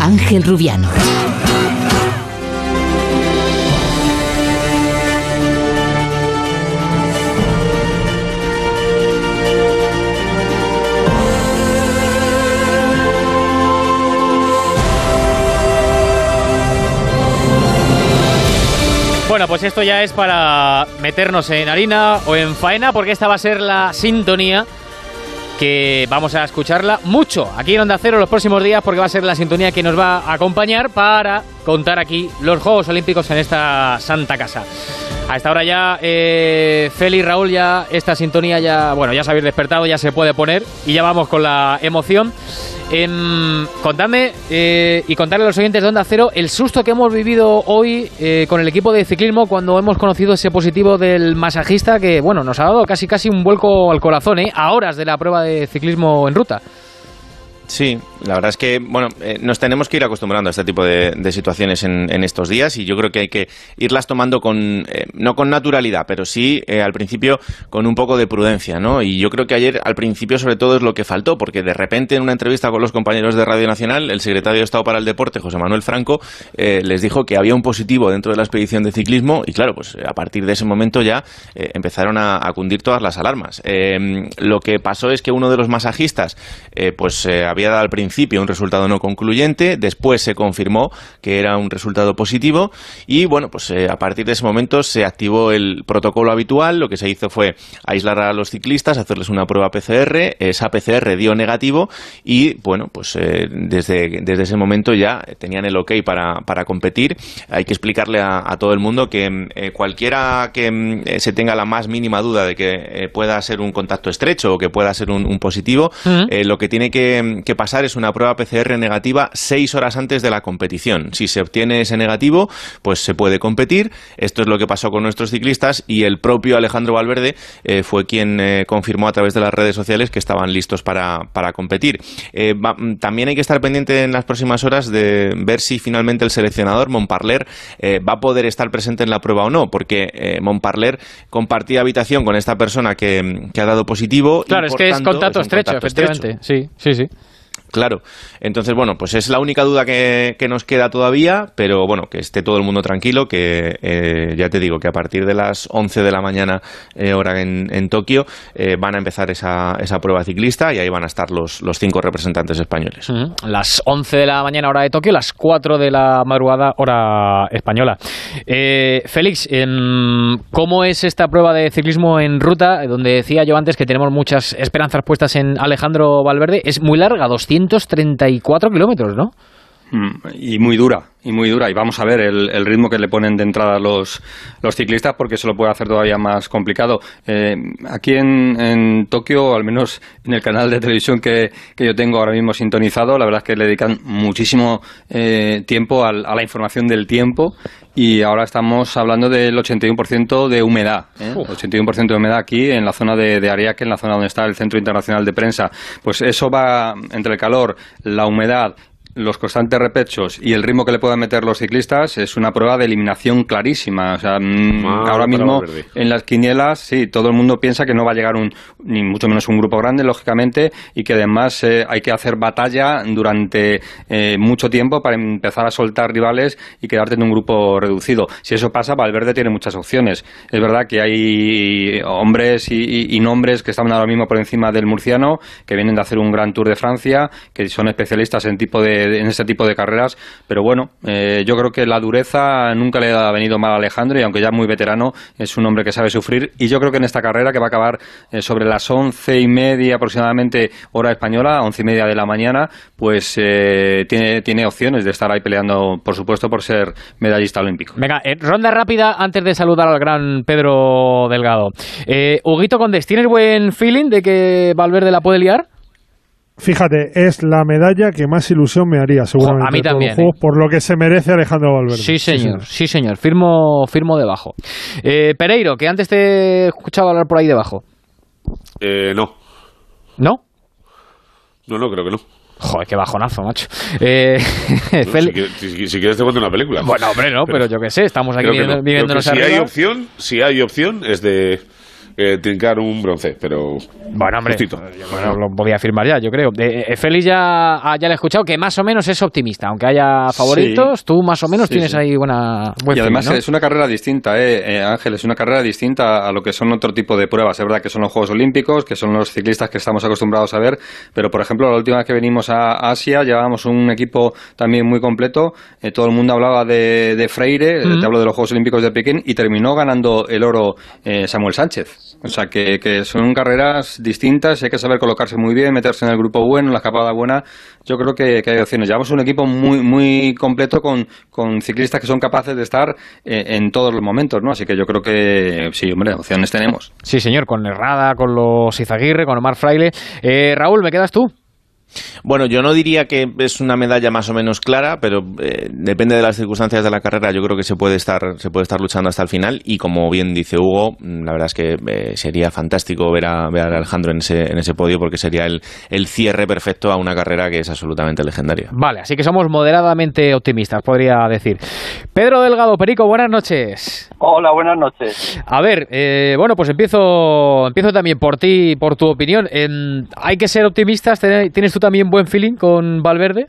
Ángel Rubiano. Bueno, pues esto ya es para meternos en harina o en faena, porque esta va a ser la sintonía que vamos a escucharla mucho aquí en Onda Cero los próximos días porque va a ser la sintonía que nos va a acompañar para contar aquí los Juegos Olímpicos en esta santa casa. A esta hora ya, eh, Feli, Raúl, ya esta sintonía ya, bueno, ya se despertado, ya se puede poner y ya vamos con la emoción. Eh, contadme y contarle a los oyentes de Onda Cero el susto que hemos vivido hoy eh, con el equipo de ciclismo cuando hemos conocido ese positivo del masajista que, bueno, nos ha dado casi casi un vuelco al corazón, ¿eh? A horas de la prueba de ciclismo en ruta. Sí, la verdad es que, bueno, eh, nos tenemos que ir acostumbrando a este tipo de, situaciones en, estos días y yo creo que hay que irlas tomando con, eh, no con naturalidad, pero sí eh, al principio con un poco de prudencia, ¿no? Y yo creo que ayer al principio sobre todo es lo que faltó, porque de repente en una entrevista con los compañeros de Radio Nacional, el secretario de Estado para el Deporte, José Manuel Franco, les dijo que había un positivo dentro de la expedición de ciclismo y claro, pues a partir de ese momento ya empezaron a, a, cundir todas las alarmas. lo que pasó es que uno de los masajistas, pues había había dado al principio un resultado no concluyente, después se confirmó que era un resultado positivo y bueno, pues a partir de ese momento se activó el protocolo habitual, lo que se hizo fue aislar a los ciclistas, hacerles una prueba PCR, esa PCR dio negativo y bueno, pues desde, desde ese momento ya tenían el ok para, para competir. Hay que explicarle a, todo el mundo que cualquiera que se tenga la más mínima duda de que pueda ser un contacto estrecho o que pueda ser un, positivo, eh, lo que tiene que, pasar es una prueba PCR negativa seis horas antes de la competición. Si se obtiene ese negativo, pues se puede competir. Esto es lo que pasó con nuestros ciclistas y el propio Alejandro Valverde eh, fue quien eh, confirmó a través de las redes sociales que estaban listos para, competir. también hay que estar pendiente en las próximas horas de ver si finalmente el seleccionador Montparler va a poder estar presente en la prueba o no, porque Montparler compartía habitación con esta persona que, ha dado positivo. Claro, es que es contacto estrecho, efectivamente. Sí, sí, sí. Claro. Entonces, bueno, pues es la única duda que, nos queda todavía, pero bueno, que esté todo el mundo tranquilo, que eh, ya te digo que a partir de las 11 de la mañana, eh, hora en, Tokio, eh, van a empezar esa, esa prueba ciclista y ahí van a estar los, los cinco representantes españoles. Las 11 de la mañana, hora de Tokio, las 4 de la madrugada, hora española. Félix, em, ¿cómo es esta prueba de ciclismo en ruta? Donde decía yo antes que tenemos muchas esperanzas puestas en Alejandro Valverde. Es muy larga, 200 234 kilómetros, ¿no? Mm, y muy dura, y muy dura. Y vamos a ver el, ritmo que le ponen de entrada los, los ciclistas, porque eso lo puede hacer todavía más complicado. Eh, aquí en, en, Tokio, al menos en el canal de televisión que, que, yo tengo ahora mismo sintonizado, la verdad es que le dedican muchísimo eh, tiempo a, la información del tiempo. Y ahora estamos hablando del 81% de humedad. ¿eh? 81% de humedad aquí en la zona de, de Ariake, en la zona donde está el Centro Internacional de Prensa. Pues eso va entre el calor, la humedad los constantes repechos y el ritmo que le puedan meter los ciclistas es una prueba de eliminación clarísima. O sea, mm, ah, ahora mismo en las quinielas, sí, todo el mundo piensa que no va a llegar un, ni mucho menos un grupo grande, lógicamente, y que además eh, hay que hacer batalla durante eh, mucho tiempo para empezar a soltar rivales y quedarte en un grupo reducido. Si eso pasa, Valverde tiene muchas opciones. Es verdad que hay hombres y, y nombres que están ahora mismo por encima del murciano, que vienen de hacer un gran Tour de Francia, que son especialistas en tipo de en este tipo de carreras, pero bueno, eh, yo creo que la dureza nunca le ha venido mal a Alejandro y aunque ya muy veterano, es un hombre que sabe sufrir y yo creo que en esta carrera que va a acabar eh, sobre las once y media aproximadamente hora española, once y media de la mañana, pues eh, tiene, opciones de estar ahí peleando, por supuesto, por ser medallista olímpico. Venga, ronda rápida antes de saludar al gran Pedro Delgado. Huguito Condes, ¿tienes buen feeling de que Valverde la puede liar? Fíjate, es la medalla que más ilusión me haría, seguramente. a mí también. ¿eh? por lo que se merece Alejandro Valverde. Sí, señor, sí, señor. Firmo, firmo debajo. Eh, Pereiro, que antes te he escuchado hablar por ahí debajo. Eh, no. ¿No? No, no, creo que no. Joder, qué bajonazo, macho. Eh, si, quieres te cuento una película. Bueno, hombre, no, pero, yo qué sé, estamos aquí viviendo, si hay opción, si hay opción, es de eh, trincar un bronce, pero. Bueno, hombre, bueno, lo podía afirmar ya, yo creo. Eh, Félix ya, ah, ya le he escuchado que más o menos es optimista, aunque haya favoritos, tú más o menos tienes ahí buena. y además es una carrera distinta, eh, eh, Ángel, es una carrera distinta a lo que son otro tipo de pruebas. Es verdad que son los Juegos Olímpicos, que son los ciclistas que estamos acostumbrados a ver, pero por ejemplo, la última vez que venimos a Asia llevábamos un equipo también muy completo. Eh, todo el mundo hablaba de, Freire, te hablo de los Juegos Olímpicos de Pekín, y terminó ganando el oro Samuel Sánchez. O sea, que, que, son carreras distintas, hay que saber colocarse muy bien, meterse en el grupo bueno, la escapada buena. Yo creo que, hay opciones. Llevamos un equipo muy muy completo con, con ciclistas que son capaces de estar eh, en todos los momentos, ¿no? Así que yo creo que sí, hombre, opciones tenemos. Sí, señor, con Herrada, con los Izaguirre, con Omar Fraile. Eh, Raúl, ¿me quedas tú? Bueno, yo no diría que es una medalla más o menos clara, pero eh, depende de las circunstancias de la carrera. Yo creo que se puede estar se puede estar luchando hasta el final y como bien dice Hugo, mm, la verdad es que eh, sería fantástico ver a, ver a Alejandro en ese, en ese podio porque sería el, el cierre perfecto a una carrera que es absolutamente legendaria. Vale, así que somos moderadamente optimistas, podría decir. Pedro Delgado Perico, buenas noches. Hola, buenas noches. A ver, eh, bueno, pues empiezo empiezo también por ti, por tu opinión. hay que ser optimistas. ¿Tienes tú también buen feeling con Valverde?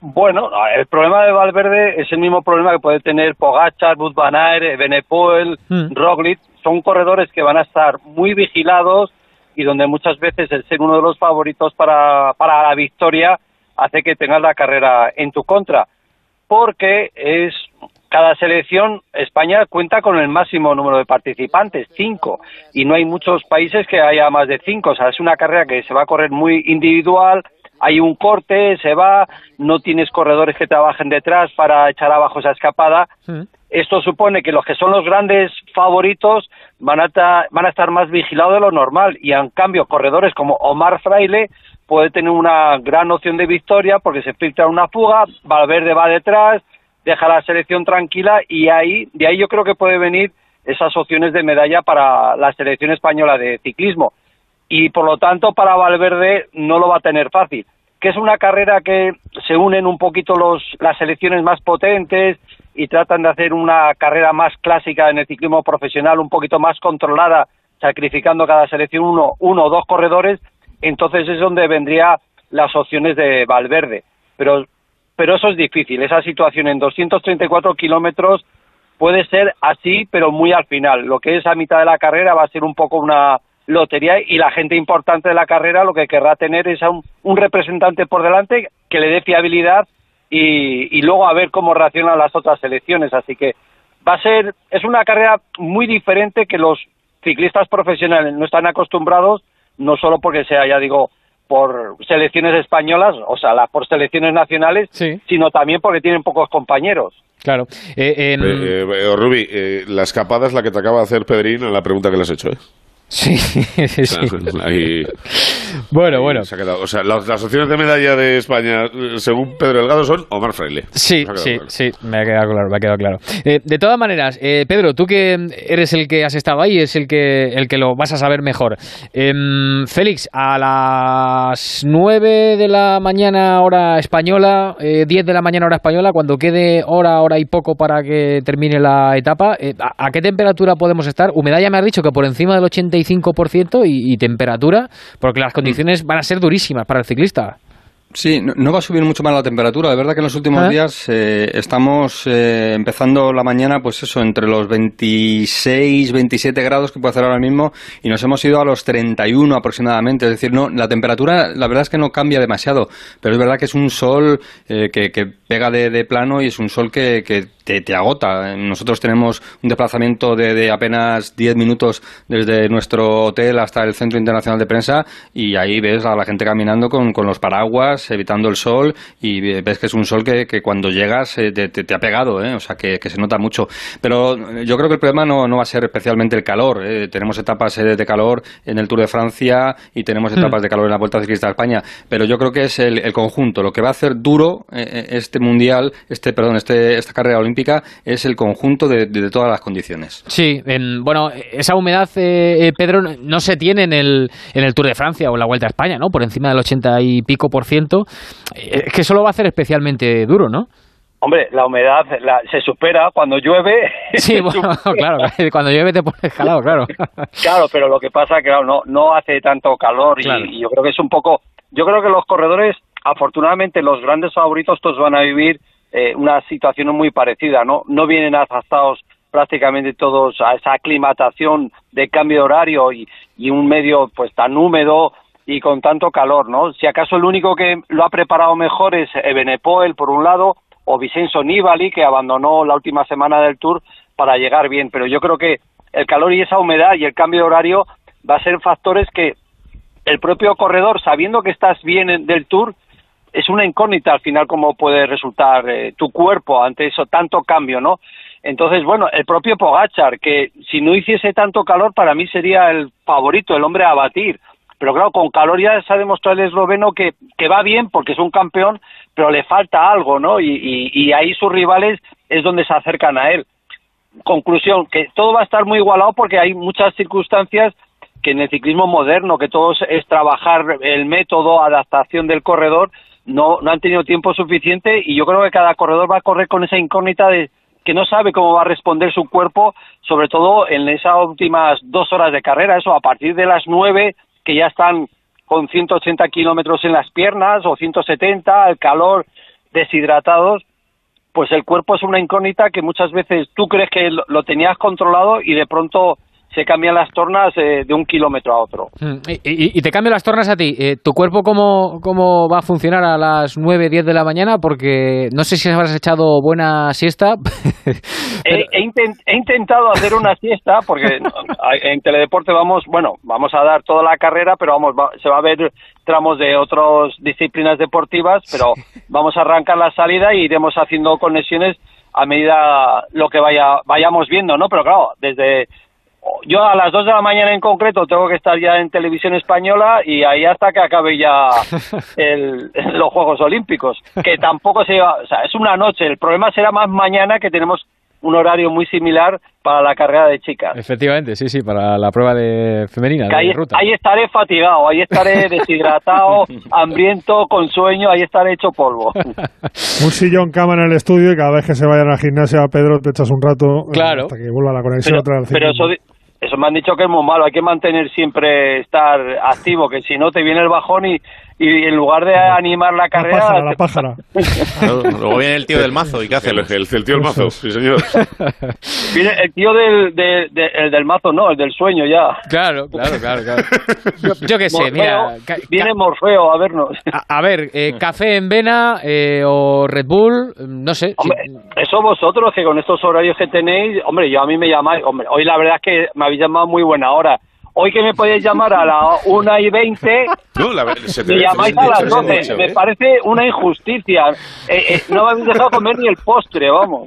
Bueno, el problema de Valverde es el mismo problema que puede tener Pogachar, Bud Van Benepoel, hmm. Roglic. Son corredores que van a estar muy vigilados, y donde muchas veces el ser uno de los favoritos para, para la victoria hace que tengas la carrera en tu contra, porque es cada selección, España cuenta con el máximo número de participantes, cinco, y no hay muchos países que haya más de cinco, o sea, es una carrera que se va a correr muy individual, hay un corte, se va, no tienes corredores que trabajen detrás para echar abajo esa escapada. Esto supone que los que son los grandes favoritos van a, van a estar más vigilados de lo normal. Y en cambio corredores como Omar Fraile puede tener una gran opción de victoria porque se filtra una fuga, Valverde va detrás, deja la selección tranquila y ahí de ahí yo creo que puede venir esas opciones de medalla para la selección española de ciclismo y por lo tanto para Valverde no lo va a tener fácil. Que es una carrera que se unen un poquito los, las selecciones más potentes y tratan de hacer una carrera más clásica en el ciclismo profesional, un poquito más controlada, sacrificando cada selección uno, uno o dos corredores, entonces es donde vendría las opciones de Valverde. Pero, pero eso es difícil, esa situación en 234 kilómetros puede ser así, pero muy al final. Lo que es a mitad de la carrera va a ser un poco una lotería y la gente importante de la carrera lo que querrá tener es a un, representante por delante que le dé fiabilidad y, y, luego a ver cómo reaccionan las otras selecciones. Así que va a ser, es una carrera muy diferente que los ciclistas profesionales no están acostumbrados, no solo porque sea, ya digo, por selecciones españolas, o sea, la, por selecciones nacionales, sino también porque tienen pocos compañeros. Claro. Eh, en... eh, eh, Rubi, eh, la escapada es la que te acaba de hacer Pedrín a la pregunta que le has hecho, ¿eh? Sí, sí. Ahí, bueno, bueno. Se ha quedado. O sea, las, las, opciones de medalla de España, según Pedro Delgado, son Omar Fraile. Sí, sí, claro. sí, me ha quedado claro. Me ha quedado claro. Eh, de todas maneras, eh, Pedro, tú que eres el que has estado ahí, es el que, el que lo vas a saber mejor. Eh, Félix, a las 9 de la mañana hora española, 10 de la mañana hora española, cuando quede hora, hora y poco para que termine la etapa, ¿a, ¿a qué temperatura podemos estar? Humedad ya me has dicho que por encima del 85 5% y, y temperatura, porque las condiciones van a ser durísimas para el ciclista. Sí, no, va a subir mucho más la temperatura. De verdad que en los últimos ¿Ah? días eh, estamos eh, empezando la mañana, pues eso, entre los 26, 27 grados que puede hacer ahora mismo y nos hemos ido a los 31 aproximadamente. Es decir, no, la temperatura, la verdad es que no cambia demasiado, pero es verdad que es un sol eh, que, que, pega de, de, plano y es un sol que, que te, te, agota. Nosotros tenemos un desplazamiento de, de apenas 10 minutos desde nuestro hotel hasta el Centro Internacional de Prensa y ahí ves a la gente caminando con, con los paraguas, evitando el sol y ves que es un sol que, que cuando llegas eh, te, te, te, ha pegado, ¿eh? o sea que, que, se nota mucho. Pero yo creo que el problema no, no va a ser especialmente el calor. ¿eh? Tenemos etapas eh, de calor en el Tour de Francia y tenemos etapas mm. de calor en la Vuelta Ciclista de España, pero yo creo que es el, el conjunto. Lo que va a hacer duro eh, este mundial, este perdón, este, esta carrera olímpica es el conjunto de, de, de todas las condiciones. Sí, en, bueno, esa humedad, eh, eh, Pedro, no se tiene en el, en el Tour de Francia o en la Vuelta a España, ¿no? Por encima del 80 y pico por ciento. Eh, es que eso lo va a hacer especialmente duro, ¿no? Hombre, la humedad la, se supera cuando llueve. Sí, bueno, claro, cuando llueve te pones calado, claro. Claro, pero lo que pasa es que claro, no, no hace tanto calor y, claro. y yo creo que es un poco... Yo creo que los corredores, afortunadamente, los grandes favoritos, todos van a vivir eh, una situación muy parecida, ¿no? No vienen adaptados prácticamente todos a esa aclimatación de cambio de horario y, y un medio pues tan húmedo y con tanto calor, ¿no? Si acaso el único que lo ha preparado mejor es Ebenepoel, por un lado, o Vicenzo Nibali, que abandonó la última semana del Tour para llegar bien, pero yo creo que el calor y esa humedad y el cambio de horario va a ser factores que el propio corredor, sabiendo que estás bien del Tour, es una incógnita al final cómo puede resultar eh, tu cuerpo ante eso tanto cambio, ¿no? Entonces, bueno, el propio Pogachar, que si no hiciese tanto calor, para mí sería el favorito, el hombre a batir. Pero claro, con calor ya se ha demostrado el esloveno que, que va bien porque es un campeón, pero le falta algo, ¿no? Y, y, y ahí sus rivales es donde se acercan a él. Conclusión, que todo va a estar muy igualado porque hay muchas circunstancias que en el ciclismo moderno, que todo es trabajar el método, adaptación del corredor, no, no han tenido tiempo suficiente y yo creo que cada corredor va a correr con esa incógnita de que no sabe cómo va a responder su cuerpo, sobre todo en esas últimas dos horas de carrera, eso a partir de las nueve, que ya están con 180 kilómetros en las piernas o 170, el calor, deshidratados, pues el cuerpo es una incógnita que muchas veces tú crees que lo tenías controlado y de pronto se cambian las tornas eh, de un kilómetro a otro. Mm, y, te cambio las tornas a ti. Eh, ¿Tu cuerpo cómo, cómo va a funcionar a las 9, 10 de la mañana? Porque no sé si habrás echado buena siesta. he, intentado hacer una siesta porque en Teledeporte vamos, bueno, vamos a dar toda la carrera, pero vamos, se va a ver tramos de otras disciplinas deportivas, pero vamos a arrancar la salida y iremos haciendo conexiones a medida lo que vaya vayamos viendo, ¿no? Pero claro, desde yo a las 2 de la mañana en concreto tengo que estar ya en televisión española y ahí hasta que acabe ya los Juegos Olímpicos, que tampoco se o sea, es una noche, el problema será más mañana que tenemos un horario muy similar para la carrera de chicas. Efectivamente, sí, sí, para la prueba de femenina. ahí, ahí estaré fatigado, ahí estaré deshidratado, hambriento, con sueño, ahí estaré hecho polvo. un sillón cama en el estudio y cada vez que se vayan a la gimnasia, Pedro, te echas un rato eh, claro. hasta que vuelva la conexión pero, otra Pero eso, eso me han dicho que es muy malo, hay que mantener siempre estar activo, que si no te viene el bajón y, y en lugar de animar la carrera... La pájara, Luego viene el tío del mazo, ¿y qué hace? El, el, tío del mazo, sí señor. Viene el tío del, el del mazo, no, el del sueño ya. Claro, claro, claro. claro. Yo, qué sé, mira... Viene Morfeo a vernos. A, ver, eh, café en vena eh, o Red Bull, no sé. Hombre, eso vosotros, que con estos horarios que tenéis, hombre, yo a mí me llamáis, hombre, hoy la verdad es que me habéis llamado muy buena hora Hoy que me podéis llamar a las 1 y 20, no, la, se me llamáis a las 12. me ¿eh? parece una injusticia. Eh, eh, no me habéis dejado comer ni el postre, vamos.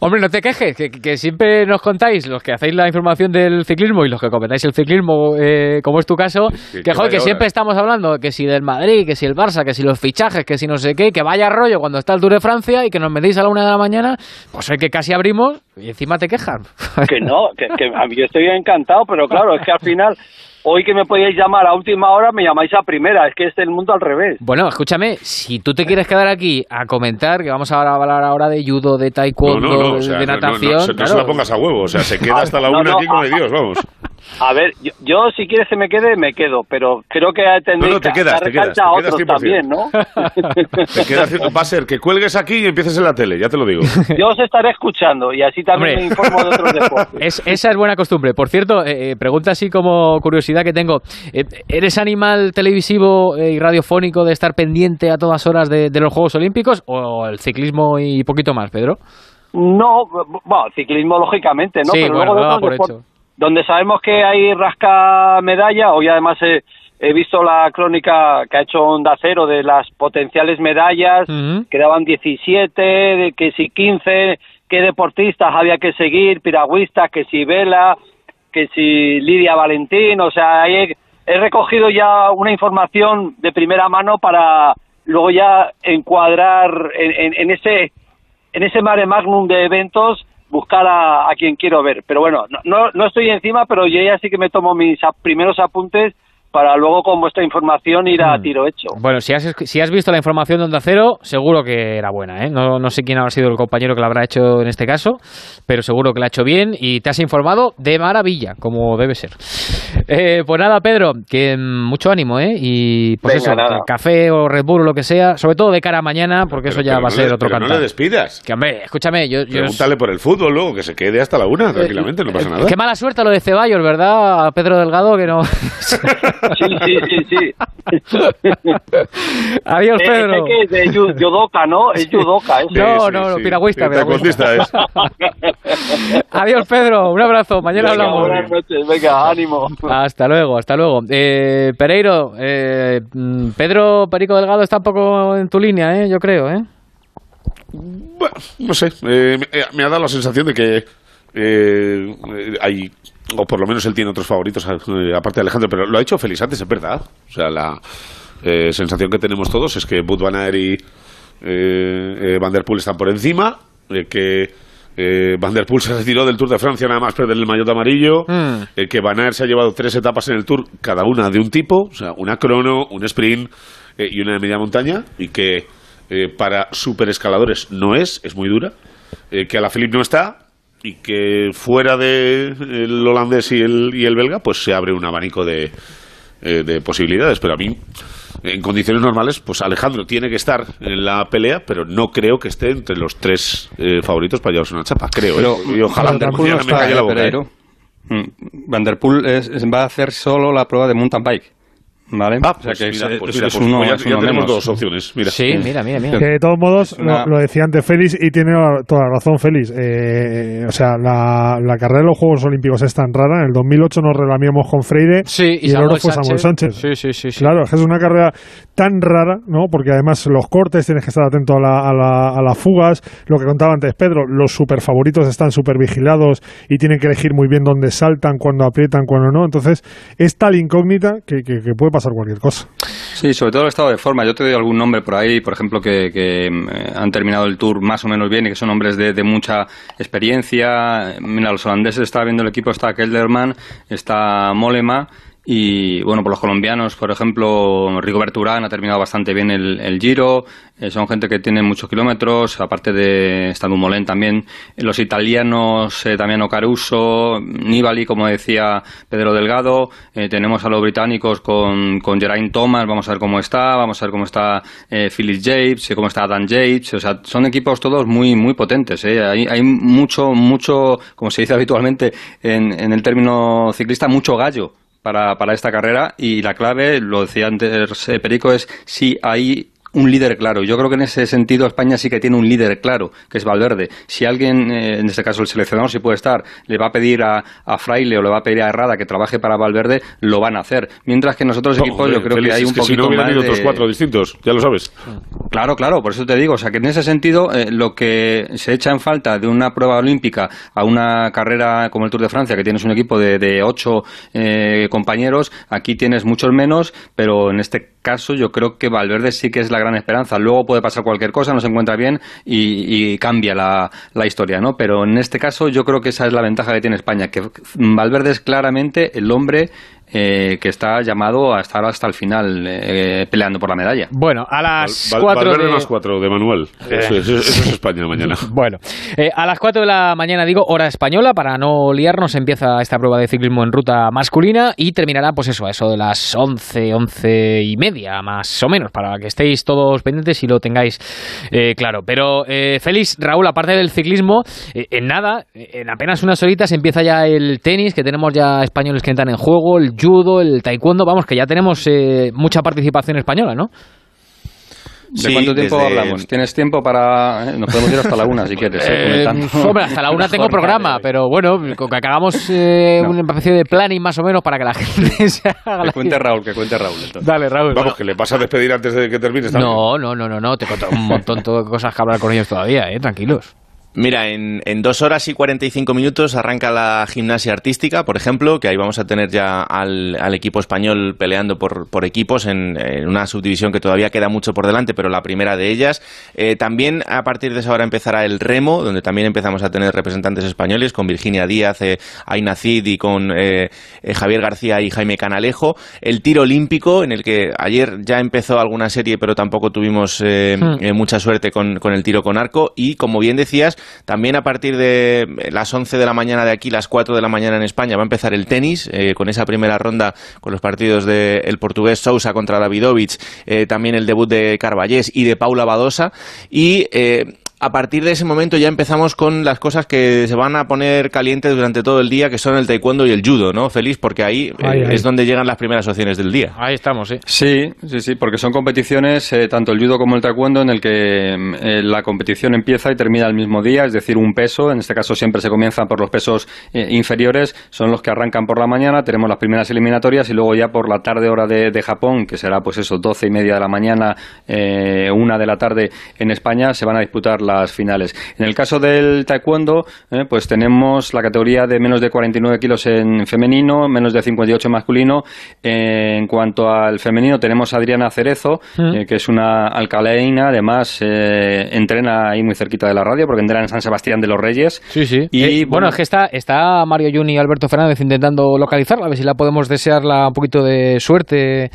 Hombre, no te quejes, que, siempre nos contáis, los que hacéis la información del ciclismo y los que comentáis el ciclismo, como es tu caso, que, joder, que siempre estamos hablando que si del Madrid, que si el Barça, que si los fichajes, que si no sé qué, que vaya rollo cuando está el Tour de Francia y que nos metéis a la 1 de la mañana, pues hoy que casi abrimos y encima te quejan. Que no, que, que a mí yo estoy encantado, pero claro, es que al final, hoy que me podíais llamar a última hora, me llamáis a primera. Es que es el mundo al revés. Bueno, escúchame, si tú te quieres quedar aquí a comentar, que vamos a hablar ahora de judo, de taekwondo, de natación. No, se la pongas a huevo, o sea, se queda hasta la una aquí como Dios, vamos. A ver, yo, si quieres que me quede, me quedo, pero creo que tendréis te quedas, que te quedas, a otros también, ¿no? te quedas, va a ser que cuelgues aquí y empieces en la tele, ya te lo digo. Yo os estaré escuchando y así también me informo de otros deportes. esa es buena costumbre. Por cierto, eh, eh, pregunta así como curiosidad que tengo. Eh, ¿Eres animal televisivo y radiofónico de estar pendiente a todas horas de, los Juegos Olímpicos o el ciclismo y poquito más, Pedro? No, bueno, ciclismo lógicamente, ¿no? Sí, Pero bueno, luego por hecho donde sabemos que hay rasca medalla, hoy además he, visto la crónica que ha hecho Onda Cero de las potenciales medallas, quedaban 17, de que si 15, qué deportistas había que seguir, piragüistas, que si Vela, que si Lidia Valentín, o sea, he, recogido ya una información de primera mano para luego ya encuadrar en, en ese en ese mare magnum de eventos buscar a, quien quiero ver. Pero bueno, no, no estoy encima, pero yo ya sí que me tomo mis primeros apuntes para luego con vuestra información ir a hmm. tiro hecho. Bueno, si has, si has visto la información de Onda Cero, seguro que era buena. ¿eh? No, no sé quién habrá sido el compañero que la habrá hecho en este caso, pero seguro que la ha hecho bien y te has informado de maravilla, como debe ser. Eh, pues nada, Pedro, que mm, mucho ánimo, ¿eh? Y pues eso, café o Red Bull o lo que sea, sobre todo de cara a mañana, porque eso ya va a ser otro cantar. no le despidas. Que hombre, escúchame, yo... Pregúntale por el fútbol luego, que se quede hasta la una, tranquilamente, no pasa nada. Qué mala suerte lo de Ceballos, ¿verdad? Pedro Delgado, que no... Sí, sí, sí, sí. Adiós, eh, Pedro. Es que es de judoka, ¿no? Es judoka. ¿eh? no, no, no, piragüista. piragüista. es. Adiós, Pedro. Un abrazo. Mañana hablamos. Buenas noches. Venga, ánimo. Hasta luego, hasta luego. Eh, Pereiro, eh, mm, Pedro Perico Delgado está un poco en tu línea, ¿eh? Yo creo, ¿eh? Bueno, no sé. Eh, me ha dado la sensación de que eh, hay o por lo menos él tiene otros favoritos eh, aparte de Alejandro, pero lo ha hecho Félix antes, es verdad. O sea, la eh, sensación que tenemos todos es que Bud Van Aert y eh, Van der Poel están por encima, que Van der Poel se retiró del Tour de Francia nada más perder el maillot amarillo, mm. que Van Aert se ha llevado tres etapas en el Tour, cada una de un tipo, o sea, una crono, un sprint y una de media montaña, y que para superescaladores no es, es muy dura, que a la Philippe no está, y que fuera de el holandés y el, y el belga, pues se abre un abanico de, eh, de posibilidades. Pero a mí, en condiciones normales, pues Alejandro tiene que estar en la pelea, pero no creo que esté entre los tres eh, favoritos para llevarse una chapa. Creo, ¿eh? y ojalá me calle la boca. Mm. Vanderpool va a hacer solo la prueba de mountain bike. ¿Vale? Ah, pues que mira, pues es, uno, ya, tenemos dos opciones. Mira. Sí, mira, mira, mira. Que de todos modos, lo, decía antes Félix y tiene toda la razón Félix. Eh, o sea, la, la, carrera de los Juegos Olímpicos es tan rara. En el 2008 nos relamiamos con Freire sí, y, el oro fue Samuel Sánchez. Sí, sí, sí, Claro, es una carrera tan rara, ¿no? Porque además los cortes tienes que estar atento a, la, a, la, a las fugas. Lo que contaba antes Pedro, los super favoritos están super vigilados y tienen que elegir muy bien dónde saltan, cuándo aprietan, cuándo no. Entonces, es tal incógnita que, que, que puede pasar cualquier cosa. Sí, sobre todo el estado de forma. Yo te doy algún nombre por ahí, por ejemplo, que, eh, han terminado el tour más o menos bien y que son hombres de, de mucha experiencia. Mira, los holandeses, está viendo el equipo, está Kelderman, está Molema y bueno, por los colombianos, por ejemplo, Rigoberto Urán ha terminado bastante bien el, el Giro. Eh, son gente que tiene muchos kilómetros, aparte de Stanu Molén también. Los italianos, eh, también Ocaruso, Nibali, como decía Pedro Delgado. Eh, tenemos a los británicos con, con Geraint Thomas, vamos a ver cómo está. Vamos a ver cómo está eh, Philip Yates, cómo está Dan Yates. O sea, son equipos todos muy, muy potentes. Hay, hay mucho, mucho, como se dice habitualmente en, en el término ciclista, mucho gallo para, para esta carrera. Y la clave, lo decía antes Perico, es si hay un líder claro. Yo creo que en ese sentido España sí que tiene un líder claro, que es Valverde. Si alguien, eh, en este caso el seleccionador, si puede estar, le va a pedir a, a, Fraile o le va a pedir a Herrada que trabaje para Valverde, lo van a hacer. Mientras que nosotros no, equipos yo creo Félix, que hay es un que poquito si no más de... otros cuatro distintos, ya lo sabes. Claro, claro, por eso te digo, o sea que en ese sentido eh, lo que se echa en falta de una prueba olímpica a una carrera como el Tour de Francia, que tienes un equipo de, de ocho eh, compañeros, aquí tienes muchos menos, pero en este caso yo creo que Valverde sí que es la gran esperanza. Luego puede pasar cualquier cosa, no se encuentra bien y, cambia la, la, historia, ¿no? Pero en este caso yo creo que esa es la ventaja que tiene España, que Valverde es claramente el hombre eh, que está llamado a estar hasta el final eh, peleando por la medalla. Bueno, a las Val, 4 Valverde de... más 4 de Manuel. Eso, eso, eso, es España mañana. bueno, eh, a las 4 de la mañana, digo, hora española, para no liarnos, empieza esta prueba de ciclismo en ruta masculina y terminará, pues eso, a eso de las 11, 11 y media, más o menos, para que estéis todos pendientes y lo tengáis eh, claro. Pero, Félix, Raúl, aparte del ciclismo, en nada, en apenas unas horitas empieza ya el tenis, que tenemos ya españoles que entran en juego, el judo, el taekwondo, vamos, que ya tenemos eh, mucha participación española, ¿no? ¿De sí, cuánto tiempo desde... hablamos? ¿Tienes tiempo para...? Eh, nos podemos ir hasta la una, si quieres. Eh, hombre, hasta la una tengo programa, pero bueno, con que hagamos eh, no. una especie de planning más o menos para que la gente se haga Que cuente Raúl, que cuente Raúl. Entonces. Dale, Raúl. Vamos, que le vas a despedir antes de que termines. No, no, no, no, no, te cuento un montón de cosas que hablar con ellos todavía, eh, tranquilos. Mira, en, en, dos horas y 45 minutos arranca la gimnasia artística, por ejemplo, que ahí vamos a tener ya al, al equipo español peleando por, por equipos en, en, una subdivisión que todavía queda mucho por delante, pero la primera de ellas. Eh, también a partir de esa hora empezará el remo, donde también empezamos a tener representantes españoles con Virginia Díaz, eh, Aina Cid y con eh, Javier García y Jaime Canalejo. El tiro olímpico, en el que ayer ya empezó alguna serie, pero tampoco tuvimos hmm. mucha suerte con, con el tiro con arco. Y como bien decías, también a partir de las 11 de la mañana de aquí, las 4 de la mañana en España, va a empezar el tenis, eh, con esa primera ronda con los partidos del de portugués Sousa contra Davidovich, eh, también el debut de Carballés y de Paula Badosa. Y eh, a partir de ese momento ya empezamos con las cosas que se van a poner calientes durante todo el día, que son el taekwondo y el judo, ¿no, Feliz? Porque ahí eh, ay. es donde llegan las primeras opciones del día. Ahí estamos, sí. Sí, sí, sí, porque son competiciones, eh, tanto el judo como el taekwondo, en el que eh, la competición empieza y termina el mismo día, es decir, un peso, en este caso siempre se comienza por los pesos eh, inferiores, son los que arrancan por la mañana, tenemos las primeras eliminatorias y luego ya por la tarde hora de, de Japón, que será pues eso, doce y media de la mañana, eh, una de la tarde en España, se van a disputar las finales. En el caso del taekwondo, eh, pues tenemos la categoría de menos de 49 kilos en femenino, menos de 58 en masculino. Eh, en cuanto al femenino, tenemos a Adriana Cerezo, mm. eh, que es una alcaleína, además eh, entrena ahí muy cerquita de la radio, porque entrena en San Sebastián de los Reyes. Sí, sí. Y bueno, bueno, es que está, está Mario Juni y Alberto Fernández intentando localizarla, a ver si la podemos desearla un poquito de suerte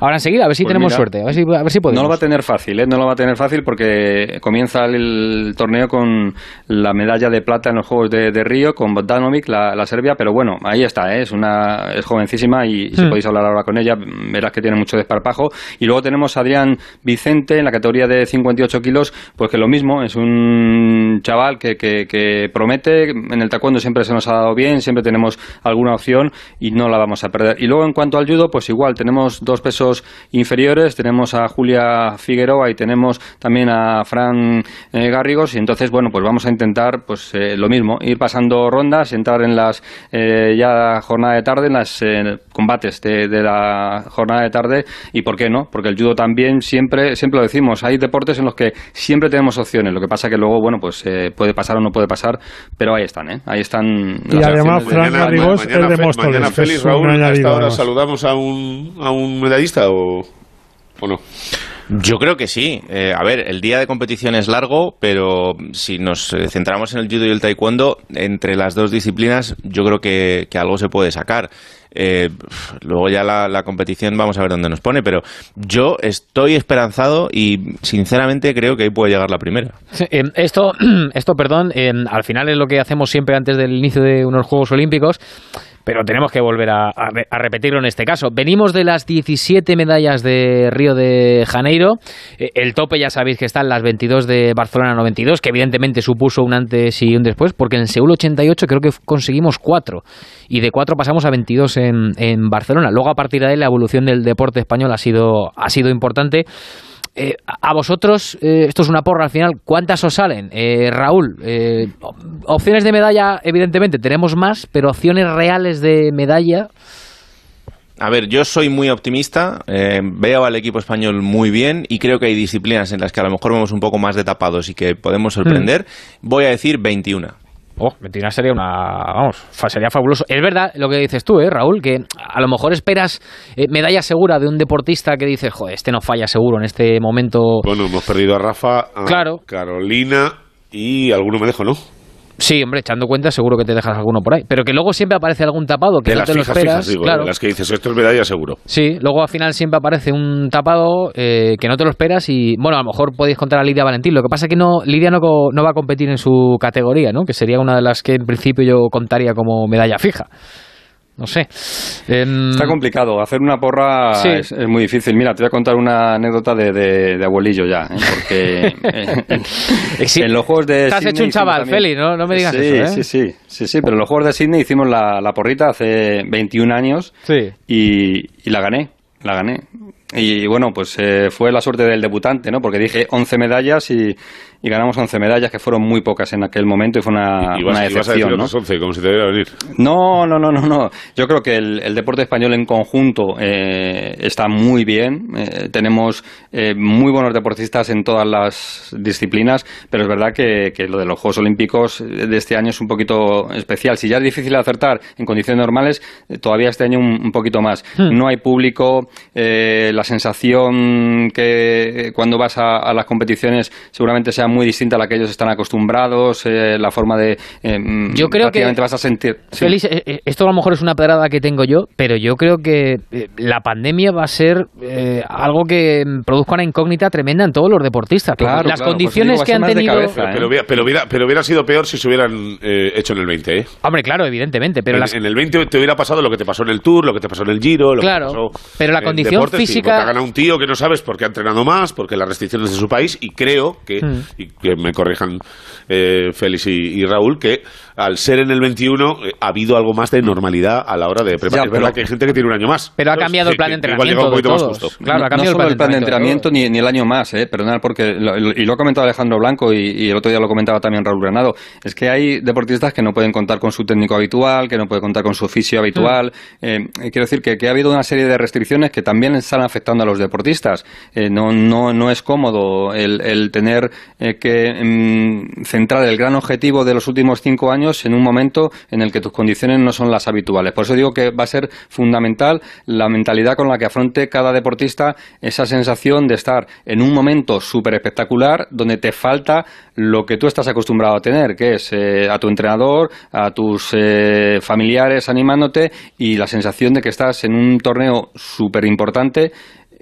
ahora enseguida, a ver si pues tenemos mira, suerte, a ver si, a ver si podemos. No lo va a tener fácil, no lo va a tener fácil porque comienza el el torneo con la medalla de plata en los Juegos de, Río, con Bogdanovic, la, la, Serbia, pero bueno, ahí está, ¿eh? es una es jovencísima y si hmm. podéis hablar ahora con ella, verás que tiene mucho desparpajo. Y luego tenemos a Adrián Vicente en la categoría de 58 kilos, pues que lo mismo, es un chaval que, que, que promete, en el taekwondo siempre se nos ha dado bien, siempre tenemos alguna opción y no la vamos a perder. Y luego en cuanto al judo, pues igual, tenemos dos pesos inferiores, tenemos a Julia Figueroa y tenemos también a Fran eh, Garrigos y entonces, bueno, pues vamos a intentar pues eh, lo mismo, ir pasando rondas, entrar en las eh, ya jornada de tarde, en las combates de, la jornada de tarde y por qué no, porque el judo también siempre, siempre lo decimos, hay deportes en los que siempre tenemos opciones, lo que pasa que luego, bueno, pues puede pasar o no puede pasar, pero ahí están, ¿eh? Ahí están. Y además, Fran Garrigos es de Móstoles. Mañana, Félix, Raúl, hasta ahora saludamos a un, a un medallista o, o no. Yo creo que sí. Eh, a ver, el día de competición es largo, pero si nos eh, centramos en el judo y el taekwondo, entre las dos disciplinas yo creo que, algo se puede sacar. Eh, luego ya la, competición vamos a ver dónde nos pone, pero yo estoy esperanzado y sinceramente creo que ahí puede llegar la primera. esto, esto, perdón, al final es lo que hacemos siempre antes del inicio de unos Juegos Olímpicos pero tenemos que volver a, repetirlo en este caso. Venimos de las 17 medallas de Río de Janeiro. Eh, el tope ya sabéis que está en las 22 de Barcelona 92, que evidentemente supuso un antes y un después, porque en Seúl 88 creo que conseguimos 4 y de 4 pasamos a 22 en, en Barcelona. Luego a partir de ahí la evolución del deporte español ha sido, ha sido importante. Eh, a vosotros, eh, esto es una porra al final, ¿cuántas os salen? Eh, Raúl, opciones de medalla, evidentemente tenemos más, pero opciones reales de medalla. A ver, yo soy muy optimista, veo al equipo español muy bien y creo que hay disciplinas en las que a lo mejor vemos un poco más de tapados y que podemos sorprender. Hmm. Voy a decir 21. Oh, Betina sería una. Vamos, sería fabuloso. Es verdad lo que dices tú, ¿eh, Raúl? Que a lo mejor esperas eh, medalla segura de un deportista que dice, joder, este no falla seguro en este momento. Bueno, hemos perdido a Rafa, a claro. Carolina y alguno me dejo, ¿no? Sí, hombre, echando cuenta seguro que te dejas alguno por ahí. Pero que luego siempre aparece algún tapado que no te lo esperas. claro. las que dices, esto es medalla seguro. Sí, luego al final siempre aparece un tapado eh, que no te lo esperas y, bueno, a lo mejor podéis contar a Lidia Valentín. Lo que pasa es que no, Lidia no, no va a competir en su categoría, ¿no? Que sería una de las que en principio yo contaría como medalla fija. No sé. Em, Está complicado. Hacer una porra es, muy difícil. Mira, te voy a contar una anécdota de, de, abuelillo ya. ¿eh? Porque en, los Juegos de. Te has hecho un chaval, Feli, ¿no? No me digas sí, eso. ¿eh? Sí, sí, sí, sí. Pero en los Juegos de Sydney hicimos la, la porrita hace 21 años. Sí. Y, y la gané. La gané. Y bueno, pues eh, fue la suerte del debutante, ¿no? Porque dije 11 medallas y, y ganamos 11 medallas, que fueron muy pocas en aquel momento y fue una, una decepción. ¿no? 11, como si te debiera venir. No, no, no, no, no. Yo creo que el, deporte español en conjunto eh, está muy bien. Eh, tenemos eh, muy buenos deportistas en todas las disciplinas, pero es verdad que, que, lo de los Juegos Olímpicos de este año es un poquito especial. Si ya es difícil acertar en condiciones normales, todavía este año un, poquito más. Hmm. No hay público, la sensación que cuando vas a, a las competiciones seguramente sea muy distinta a la que ellos están acostumbrados, eh, la forma de... Eh, yo creo que... vas a sentir... Feliz, eh, esto a lo mejor es una pedrada que tengo yo, pero yo creo que la pandemia va a ser algo que produzca una incógnita tremenda en todos los deportistas. Claro, las condiciones que han tenido... pero, pero, hubiera, pero, hubiera, sido peor si se hubieran hecho en el 20, ¿eh? Hombre, claro, evidentemente. Pero en, el 20 te hubiera pasado lo que te pasó en el Tour, lo que te pasó en el Giro, lo claro, que te pasó pero la condición física... ha ganado un tío que no sabes porque ha entrenado más, porque las restricciones de su país, y creo que, hmm. Y que me corrijan eh, Félix y, Raúl, que al ser en el 21 eh, ha habido algo más de normalidad a la hora de preparar. es verdad que hay gente que tiene un año más. Pero ha cambiado el plan de entrenamiento. De todos. Claro, ha cambiado no el, plan de entrenamiento ni, el año más, eh, perdonad, porque, y lo ha comentado Alejandro Blanco y, el otro día lo comentaba también Raúl Granado, es que hay deportistas que no pueden contar con su técnico habitual, que no pueden contar con su oficio habitual. Mm. Eh, quiero decir que, ha habido una serie de restricciones que también están afectando a los deportistas. no, no, no es cómodo el, tener que mm, centrar el gran objetivo de los últimos cinco años en un momento en el que tus condiciones no son las habituales. Por eso digo que va a ser fundamental la mentalidad con la que afronte cada deportista esa sensación de estar en un momento súper espectacular donde te falta lo que tú estás acostumbrado a tener, que es eh, a tu entrenador, a tus eh, familiares animándote y la sensación de que estás en un torneo súper importante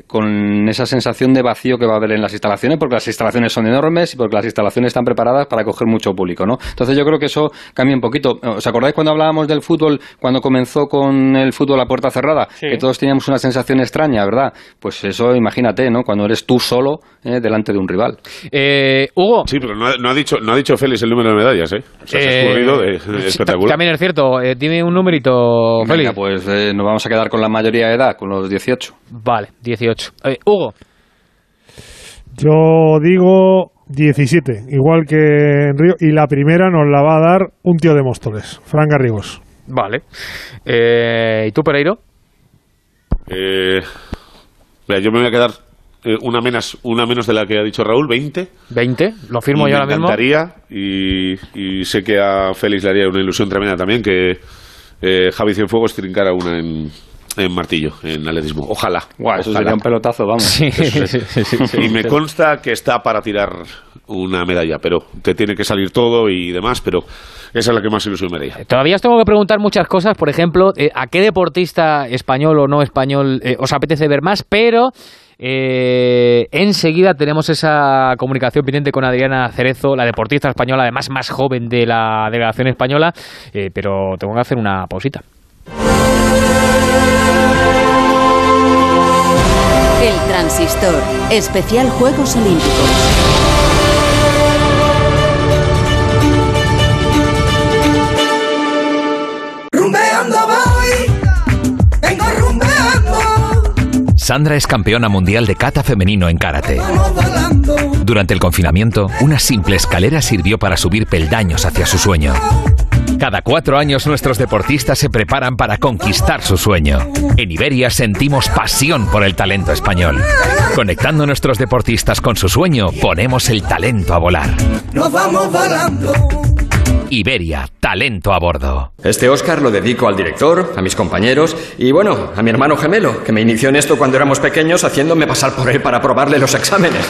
con esa sensación de vacío que va a haber en las instalaciones, porque las instalaciones son enormes y porque las instalaciones están preparadas para coger mucho público, ¿no? Entonces yo creo que eso cambia un poquito. ¿Os acordáis cuando hablábamos del fútbol, cuando comenzó con el fútbol a puerta cerrada? Que todos teníamos una sensación extraña, ¿verdad? Pues eso, imagínate, ¿no? Cuando eres tú solo eh, delante de un rival. Eh, Hugo. Sí, pero no ha, no ha, dicho, no ha dicho Félix el número de medallas, ¿eh? O sea, se ha escurrido de, de espectacular. También es cierto. Eh, dime un numerito, Félix. Venga, pues eh, nos vamos a quedar con la mayoría de edad, con los 18. Vale, 18. Eh, Hugo. Yo digo 17, igual que en Río. Y la primera nos la va a dar un tío de Móstoles, Fran Garrigos. Vale. Eh, ¿Y tú, Pereiro? Eh, mira, yo me voy a quedar eh, una, menos, una menos de la que ha dicho Raúl, 20. 20, lo firmo Y yo me ahora mismo. encantaría, y, y sé que a Félix le haría una ilusión tremenda también, que eh, Javi Cienfuegos trincara una en, en martillo, en atletismo. Ojalá. Guau, eso ojalá. sería un pelotazo, vamos. Sí, Eso es. sí, sí, sí, sí. y me consta que está para tirar una medalla, pero te tiene que salir todo y demás, pero esa es la que más ilusión me haría. Todavía os tengo que preguntar muchas cosas, por ejemplo, eh, ¿a qué deportista español o no español eh, os apetece ver más? Pero eh, enseguida tenemos esa comunicación pendiente con Adriana Cerezo, la deportista española, además más joven de la delegación española, eh, pero tengo que hacer una pausita. Transistor. Especial Juegos Olímpicos. Rumbeando voy, vengo rumbeando, Sandra es campeona mundial de kata femenino en karate. Durante el confinamiento, una simple escalera sirvió para subir peldaños hacia su sueño. Cada cuatro años nuestros deportistas se preparan para conquistar su sueño. En Iberia sentimos pasión por el talento español. Conectando nuestros deportistas con su sueño, ponemos el talento a volar. Nos vamos volando. Iberia, talento a bordo. Este Oscar lo dedico al director, a mis compañeros y bueno, a mi hermano gemelo, que me inició en esto cuando éramos pequeños haciéndome pasar por él para probarle los exámenes.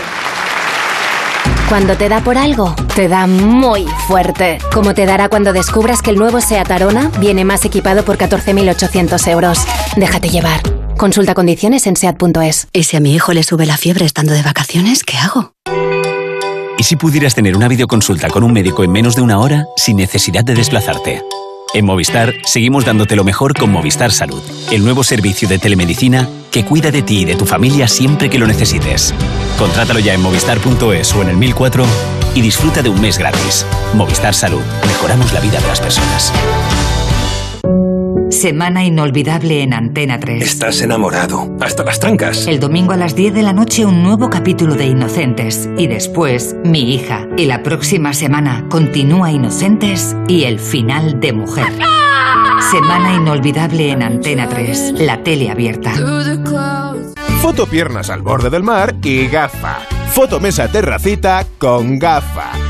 Cuando te da por algo, te da muy fuerte. Como te dará cuando descubras que el nuevo SEAT Arona viene más equipado por 14.800 euros. Déjate llevar. Consulta condiciones en SEAT.es. ¿Y si a mi hijo le sube la fiebre estando de vacaciones, qué hago? ¿Y si pudieras tener una videoconsulta con un médico en menos de una hora sin necesidad de desplazarte? En Movistar seguimos dándote lo mejor con Movistar Salud, el nuevo servicio de telemedicina que cuida de ti y de tu familia siempre que lo necesites. Contrátalo ya en movistar.es o en el 1004 y disfruta de un mes gratis. Movistar Salud, mejoramos la vida de las personas. Semana inolvidable en Antena 3. Estás enamorado. Hasta las trancas. El domingo a las 10 de la noche un nuevo capítulo de Inocentes y después Mi hija. Y la próxima semana continúa Inocentes y el final de Mujer. Semana inolvidable en Antena 3, la tele abierta. Foto piernas al borde del mar y gafa. Foto mesa terracita con gafa.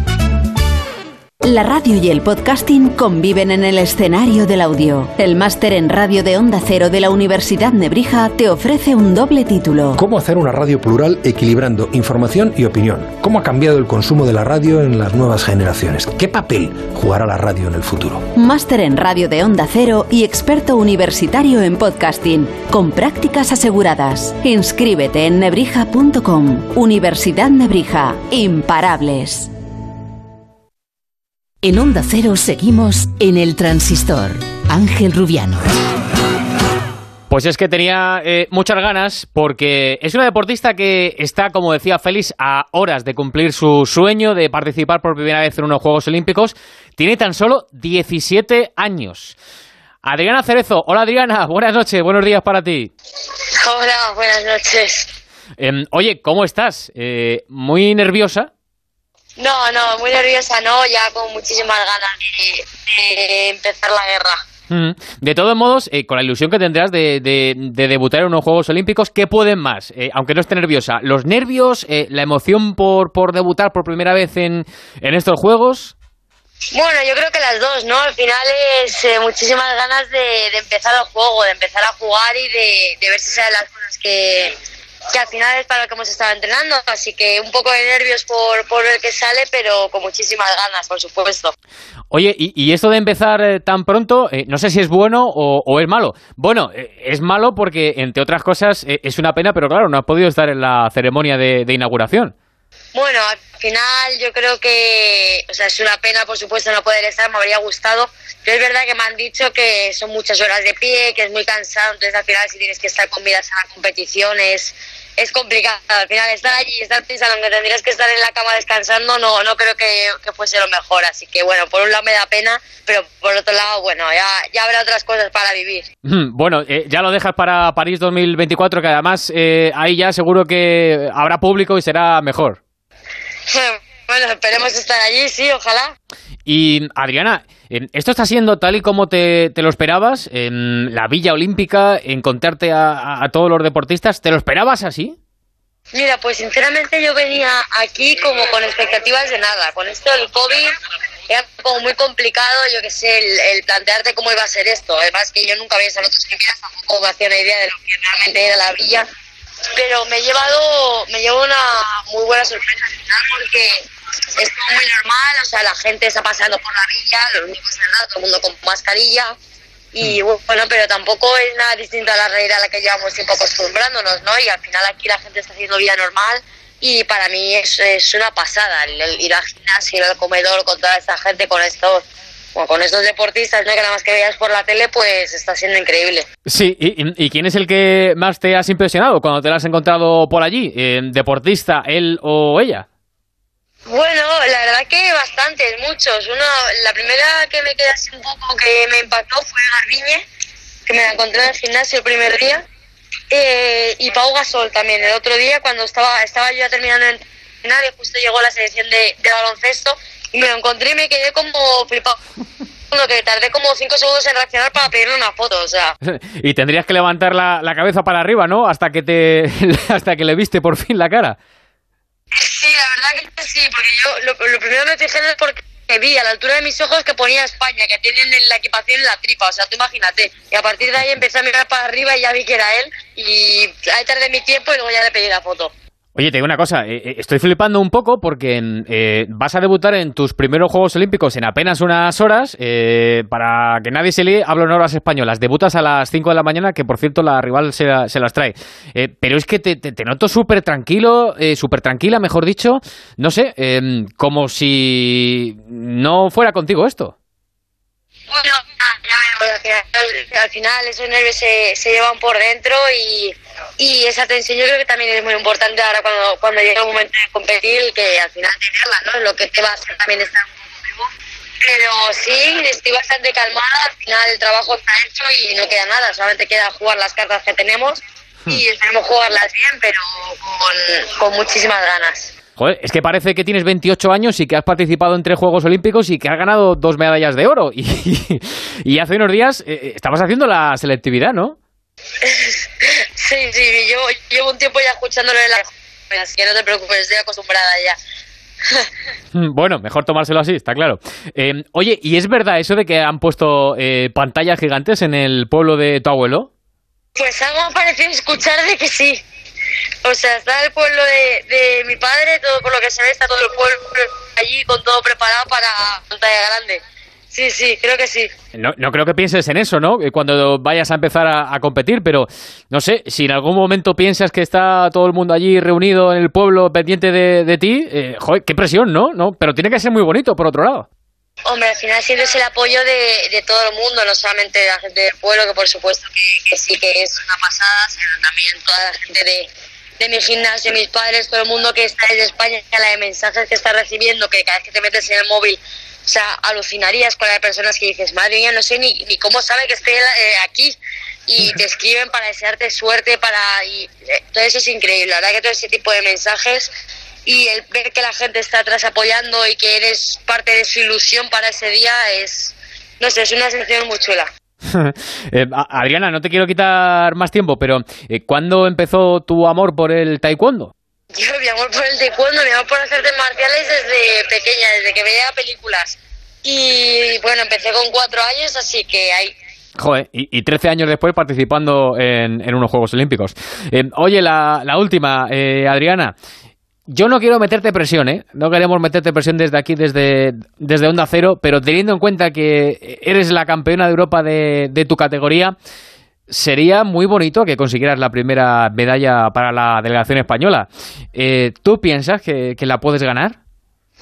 La radio y el podcasting conviven en el escenario del audio. El máster en radio de Onda Cero de la Universidad Nebrija te ofrece un doble título. ¿Cómo hacer una radio plural equilibrando información y opinión? ¿Cómo ha cambiado el consumo de la radio en las nuevas generaciones? ¿Qué papel jugará la radio en el futuro? Máster en radio de Onda Cero y experto universitario en podcasting, con prácticas aseguradas. Inscríbete en nebrija.com. Universidad Nebrija. Imparables. En Onda Cero seguimos en el transistor. Ángel Rubiano. Pues es que tenía eh, muchas ganas porque es una deportista que está, como decía Félix, a horas de cumplir su sueño de participar por primera vez en unos Juegos Olímpicos. Tiene tan solo 17 años. Adriana Cerezo. Hola Adriana, buenas noches, buenos días para ti. Hola, buenas noches. Em, oye, ¿cómo estás? Eh, ¿Muy nerviosa? No, no, muy nerviosa, no, ya con muchísimas ganas de, de empezar la guerra. Mm. De todos modos, eh, con la ilusión que tendrás de, de- de debutar en unos Juegos Olímpicos, ¿qué pueden más? Eh, aunque no esté nerviosa, ¿los nervios, eh, la emoción por, por debutar por primera vez en, en estos Juegos? Bueno, yo creo que las dos, ¿no? Al final es eh, muchísimas ganas de, de empezar el juego, de empezar a jugar y de, de ver si salen las cosas que, que al final es para lo que hemos estado entrenando, así que un poco de nervios por, por ver que sale, pero con muchísimas ganas, por supuesto. Oye, y, esto de empezar eh, tan pronto, eh, no sé si es bueno o, es malo. Bueno, eh, es malo porque, entre otras cosas, es una pena, pero claro, no has podido estar en la ceremonia de, de inauguración. Bueno, al final yo creo que, o sea, es una pena, por supuesto, no poder estar, me habría gustado, pero es verdad que me han dicho que son muchas horas de pie, que es muy cansado, entonces al final si tienes que estar con a la competición es, complicado. Al final estar allí y estar pensando que tendrías que estar en la cama descansando no, no creo que, fuese lo mejor. Así que bueno, por un lado me da pena, pero por otro lado, bueno, ya, ya habrá otras cosas para vivir. Bueno, eh, ya lo dejas para París 2024, que además eh, ahí ya seguro que habrá público y será mejor. bueno, esperemos estar allí, sí, ojalá. Y Adriana, ¿esto está siendo tal y como te, lo esperabas? En la Villa Olímpica, encontrarte a, a, todos los deportistas, ¿te lo esperabas así? Mira, pues sinceramente yo venía aquí como con expectativas de nada. Con esto del COVID era como muy complicado, yo que sé, el, plantearte cómo iba a ser esto. Además que yo nunca había estado en otras Olimpiadas, tampoco me hacía una idea de lo que realmente era la Villa pero me he llevado, me llevo una muy buena sorpresa porque es muy normal, o sea, la gente está pasando por la villa, los únicos nada, todo el mundo con mascarilla. Y mm. bueno, pero tampoco es nada distinto a la realidad a la que llevamos tiempo acostumbrándonos, ¿no? Y al final aquí la gente está haciendo vida normal y para mí es, es una pasada el, ir al gimnasio, ir al comedor con toda esta gente, con estos con estos deportistas, ¿no? que nada más que veas por la tele, pues está siendo increíble. Sí, ¿y, quién es el que más te has impresionado cuando te lo has encontrado por allí? Eh, ¿Deportista, él o ella? Bueno, la verdad que bastantes, muchos. Uno, la primera que me quedé así un poco que me impactó fue Garbiñe, que me la encontré en el gimnasio el primer día. Eh, y Pau Gasol también, el otro día cuando estaba, estaba yo ya terminando de entrenar justo llegó la selección de, baloncesto y me lo encontré y me quedé como flipado. Lo que tardé como cinco segundos en reaccionar para pedirle una foto, o sea. y tendrías que levantar la, la, cabeza para arriba, ¿no? Hasta que te hasta que le viste por fin la cara. Sí, la verdad que sí, porque yo lo, primero que me fijé es porque vi a la altura de mis ojos que ponía España, que tienen la equipación en la tripa, o sea, tú imagínate. Y a partir de ahí empecé a mirar para arriba y ya vi que era él. Y ahí tardé mi tiempo y luego ya le pedí la foto. Oye, te digo una cosa, eh, eh, estoy flipando un poco porque eh, vas a debutar en tus primeros Juegos Olímpicos en apenas unas horas. para que nadie se líe, hablo en horas españolas. Debutas a las 5 de la mañana, que por cierto la rival se, las trae. pero es que te, noto súper tranquilo, súper tranquila, mejor dicho. No sé, como si no fuera contigo esto. Al, final, esos nervios se, se llevan por dentro y y esa tensión yo creo que también es muy importante ahora cuando, cuando llega el momento de competir, que al final tenerla, ¿no? Lo que te va a hacer también estar vivo. Pero sí, estoy bastante calmada, al final el trabajo está hecho y no queda nada, solamente queda jugar las cartas que tenemos y hmm. esperemos jugarlas bien, pero con, con muchísimas ganas. Joder, es que parece que tienes 28 años y que has participado en tres Juegos Olímpicos y que has ganado dos medallas de oro. Y, y hace unos días eh, estabas haciendo la selectividad, ¿no? Sí, sí, yo llevo un tiempo ya escuchándolo de la... Así que no te preocupes, estoy acostumbrada ya. Bueno, mejor tomárselo así, está claro. Eh, oye, ¿y es verdad eso de que han puesto eh, pantallas gigantes en el pueblo de tu abuelo? Pues algo me parecido escuchar de que sí. O sea, está el pueblo de, de mi padre, todo por lo que se ve, está todo el pueblo allí con todo preparado para pantalla grande. Sí, sí, creo que sí. No, no creo que pienses en eso, ¿no? Cuando vayas a empezar a, competir, pero no sé, si en algún momento piensas que está todo el mundo allí reunido en el pueblo pendiente de, de ti, eh, joder, qué presión, ¿no? ¿no? Pero tiene que ser muy bonito, por otro lado. Hombre, al final siempre es el apoyo de, de, todo el mundo, no solamente de la gente del pueblo, que por supuesto que, sí que es una pasada, sino también toda la gente de, de mi gimnasio, mis padres, todo el mundo que está desde España, la de mensajes que está recibiendo, que cada vez que te metes en el móvil o sea, alucinarías con las personas que dices, madre mía, no sé ni, ni cómo sabe que estoy eh, aquí. Y te escriben para desearte suerte, para... Y, eh, todo eso es increíble. La verdad que todo ese tipo de mensajes y el ver que la gente está atrás apoyando y que eres parte de su ilusión para ese día es, no sé, es una sensación muy chula. Eh, Adriana, no te quiero quitar más tiempo, pero ¿cuándo empezó tu amor por el taekwondo? Yo, mi amor por el taekwondo, mi amor por hacer artes marciales desde pequeña, desde que veía películas. Y bueno, empecé con cuatro años, así que hay Joder, y, 13 años después participando en, unos Juegos Olímpicos. Eh, oye, la, última, eh, Adriana. Yo no quiero meterte presión, ¿eh? No queremos meterte presión desde aquí, desde, desde Onda Cero, pero teniendo en cuenta que eres la campeona de Europa de, de tu categoría, sería muy bonito que consiguieras la primera medalla para la delegación española. Eh, ¿Tú piensas que, que la puedes ganar?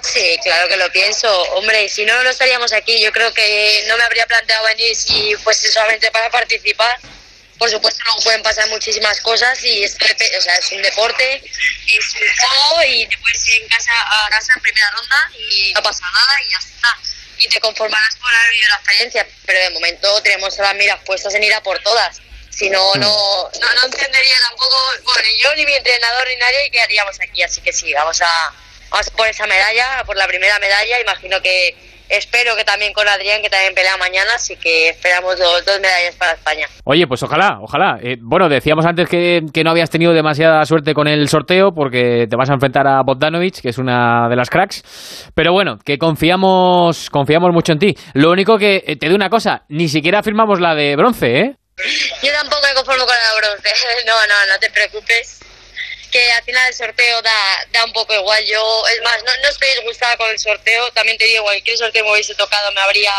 Sí, claro que lo pienso. Hombre, si no, no estaríamos aquí. Yo creo que no me habría planteado venir si fuese solamente para participar. Por supuesto, luego pueden pasar muchísimas cosas y es, o sea, es un deporte, es un juego y te puedes ir en casa a casa en primera ronda y no pasa nada y ya está. Y te conformarás por haber vivido la experiencia. Pero de momento tenemos las miras puestas en ir a por todas. Si no, no, no, no entendería tampoco, bueno, ni yo ni mi entrenador ni nadie que haríamos aquí. Así que sí, vamos a vamos por esa medalla, por la primera medalla. Imagino que espero que también con Adrián, que también pelea mañana, así que esperamos dos, medallas para España. Oye, pues ojalá, ojalá. Eh, bueno, decíamos antes que, que, no habías tenido demasiada suerte con el sorteo porque te vas a enfrentar a Bogdanovic, que es una de las cracks. Pero bueno, que confiamos, confiamos mucho en ti. Lo único que eh, te doy una cosa, ni siquiera firmamos la de bronce, ¿eh? Yo tampoco me conformo con la de bronce. No, no, no te preocupes que al final el sorteo da, da un poco igual. Yo, es más, no, no estoy disgustada con el sorteo. También te digo, cualquier sorteo me hubiese tocado me habría,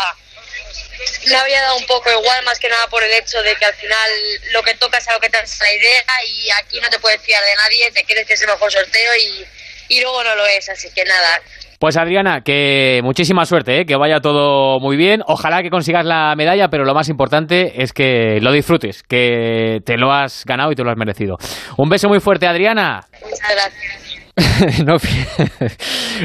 me habría dado un poco igual, más que nada por el hecho de que al final lo que toca es lo que te hace la idea y aquí no te puedes fiar de nadie, te crees que es el mejor sorteo y, y luego no lo es. Así que nada, pues Adriana, que muchísima suerte, ¿eh? que vaya todo muy bien. Ojalá que consigas la medalla, pero lo más importante es que lo disfrutes, que te lo has ganado y te lo has merecido. Un beso muy fuerte, Adriana. Muchas gracias.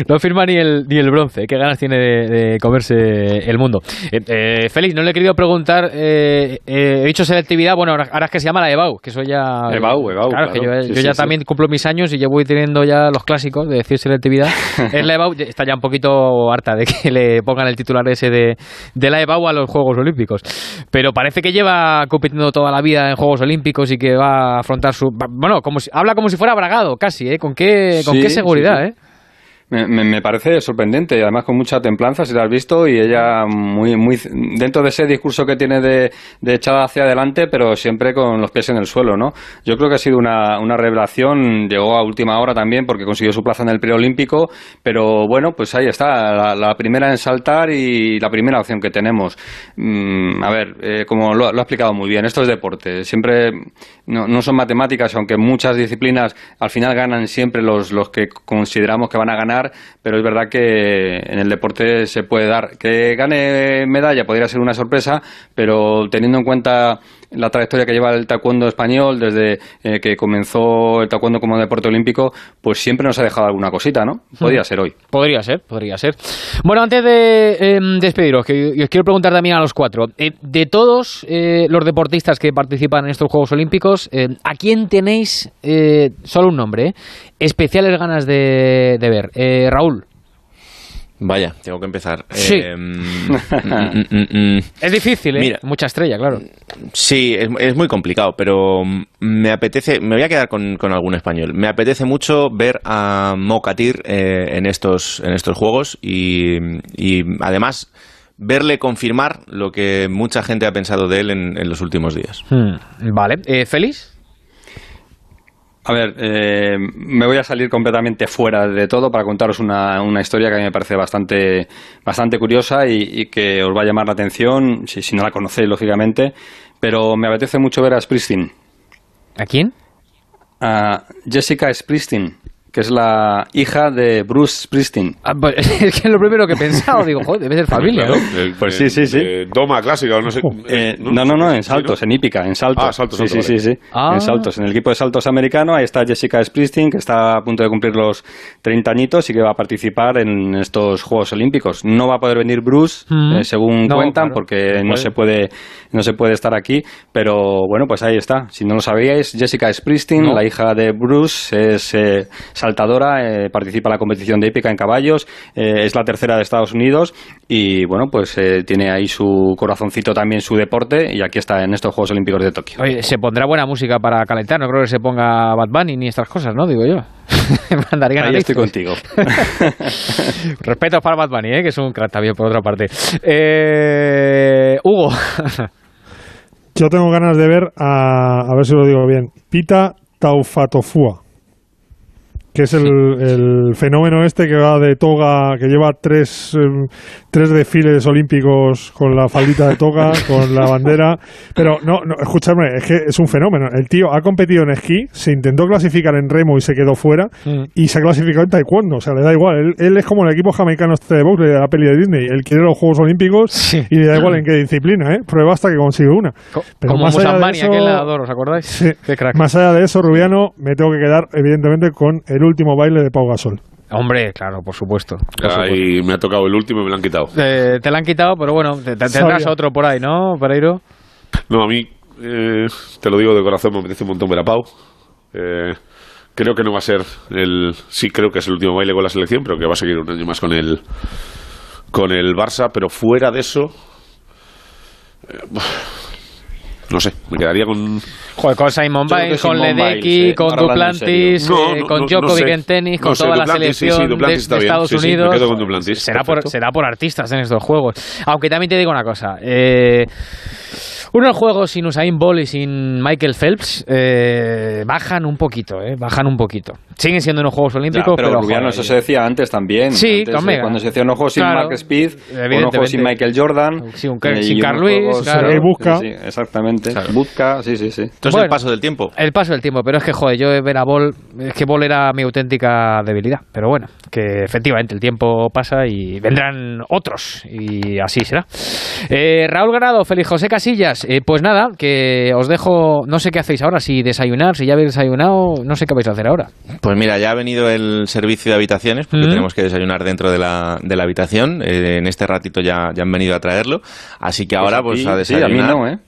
no, firma ni el, ni el bronce. Qué ganas tiene de, comerse el mundo. Eh, eh, Félix, no le he querido preguntar. Eh, he dicho selectividad. Bueno, ahora, es que se llama la EBAU, que soy ya. EBAU, EBAU. Claro, que yo, ya también cumplo mis años y ya voy teniendo ya los clásicos de decir selectividad. es la EBAU, está ya un poquito harta de que le pongan el titular ese de, de la EBAU a los Juegos Olímpicos. Pero parece que lleva compitiendo toda la vida en Juegos Olímpicos y que va a afrontar su. Bueno, como habla como si fuera bragado, casi, ¿eh? ¿Con qué, con qué seguridad, ¿eh? Me, me, parece sorprendente y además con mucha templanza, si la has visto, y ella muy, muy dentro de ese discurso que tiene de, echada hacia adelante, pero siempre con los pies en el suelo, ¿no? Yo creo que ha sido una, una revelación, llegó a última hora también porque consiguió su plaza en el preolímpico, pero bueno, pues ahí está, la, primera en saltar y la primera opción que tenemos. Mm, a ver, eh, como lo, lo, ha explicado muy bien, esto es deporte, siempre no, no son matemáticas, aunque muchas disciplinas al final ganan siempre los, los que consideramos que van a ganar pero es verdad que en el deporte se puede dar. Que gane medalla podría ser una sorpresa, pero teniendo en cuenta la trayectoria que lleva el taekwondo español desde eh, que comenzó el taekwondo como deporte olímpico, pues siempre nos ha dejado alguna cosita, ¿no? Podría ser hoy. Podría ser, podría ser. Bueno, antes de em, despediros, que os quiero preguntar también a los cuatro, eh, de todos eh, los deportistas que participan en estos Juegos Olímpicos, ¿a quién tenéis, solo un nombre, especiales ganas de, de ver? Raúl. Vaya, tengo que empezar. Sí. Eh, mm, mm, mm, es difícil, ¿eh? Mucha estrella, claro. Sí, es, muy complicado, pero me apetece, me voy a quedar con, algún español. Me apetece mucho ver a Mokatir eh, en, estos, en estos juegos y, además verle confirmar lo que mucha gente ha pensado de él en, los últimos días. Hmm, vale. Eh, ¿Félix? A ver, eh, me voy a salir completamente fuera de todo para contaros una, una historia que a mí me parece bastante, bastante curiosa y, que os va a llamar la atención, si, si no la conocéis, lógicamente, pero me apetece mucho ver a Springsteen. ¿A quién? A Jessica Springsteen que es la hija de Bruce Springsteen. Ah, pues, es que es lo primero que he pensado, digo, joder, debe ser familia, ¿no? pues sí, sí, sí. doma clásica, no sé. Eh, no, no, no, en saltos, en hípica, en saltos. Ah, saltos, sí, sí, sí, sí, ah. En saltos, en el equipo de saltos americano, ahí está Jessica Springsteen, que está a punto de cumplir los 30 añitos y que va a participar en estos Juegos Olímpicos. No va a poder venir Bruce, mm. eh, según cuentan, porque no se puede no se puede estar aquí, pero bueno, pues ahí está. Si no lo sabíais, Jessica Springsteen, la hija de Bruce, es eh, saltadora, eh, participa en la competición de épica en caballos, eh, es la tercera de Estados Unidos y bueno, pues tiene ahí su corazoncito también su deporte y aquí está en estos Juegos Olímpicos de Tokio. Oye, se pondrá buena música para calentar, no creo que se ponga Bad Bunny ni estas cosas, ¿no? Digo yo. Ahí estoy contigo. Respeto para Bad Bunny, que es un crack también por otra parte. Hugo. Yo tengo ganas de ver, a, a ver si lo digo bien, Pita Taufatofua que es el, el, fenómeno este que va de toga, que lleva tres, eh, tres desfiles olímpicos con la faldita de toga, con la bandera. Pero no, no, escúchame, es que es un fenómeno. El tío ha competido en esquí, se intentó clasificar en remo y se quedó fuera, mm. y se ha clasificado en taekwondo. O sea, le da igual. Él, él es como el equipo jamaicano este de box de la peli de Disney. Él quiere los Juegos Olímpicos y le da igual en qué disciplina, ¿eh? Prueba hasta que consigue una. Pero como más allá de eso, aquel ¿os acordáis? Sí, Más allá de eso, Rubiano, me tengo que quedar, evidentemente, con el último baile de Pau Gasol. Hombre, claro, por supuesto. Me ha tocado el último y me lo han quitado. Eh, te lo han quitado, pero bueno, te, tendrás otro por ahí, ¿no, Pereiro? No, a mí, eh, te lo digo de corazón, me apetece un montón ver a Pau. Eh, creo que no va a ser el... Sí, creo que es el último baile con la selección, pero que va a seguir un año más con el, con el Barça. Pero fuera de eso... no sé, me quedaría con Joder, con Simon Biles, con Ledecky, con Duplantis, eh, con Djokovic en tenis, con toda la selección de, Estados Unidos. será, por, será por artistas en estos juegos. Aunque también te digo una cosa. Eh, unos juegos sin Usain Bolt y sin Michael Phelps eh, bajan un poquito, eh, bajan un poquito. Siguen siendo unos Juegos Olímpicos, pero, pero eso se decía antes también. Sí, antes, cuando se decían unos juegos sin Mark Speed, unos juegos sin Michael Jordan, sin, sin Carl Lewis, claro. Busca. Sí, exactamente. Busca, sí, sí, sí. Entonces el paso del tiempo. El paso del tiempo, pero es que, joder, yo ver a Ball, es que Ball era mi auténtica debilidad. Pero bueno, que efectivamente el tiempo pasa y vendrán otros y así será. Eh, Raúl Ganado, Feliz José Casillas, eh, pues nada, que os dejo, no sé qué hacéis ahora, si desayunar, si ya habéis desayunado, no sé qué vais a hacer ahora. Pues mira, ya ha venido el servicio de habitaciones, porque tenemos que desayunar dentro de la, de la habitación. Eh, en este ratito ya, ya han venido a traerlo. Así que ahora, pues a desayunar. Sí, a mí no, ¿eh?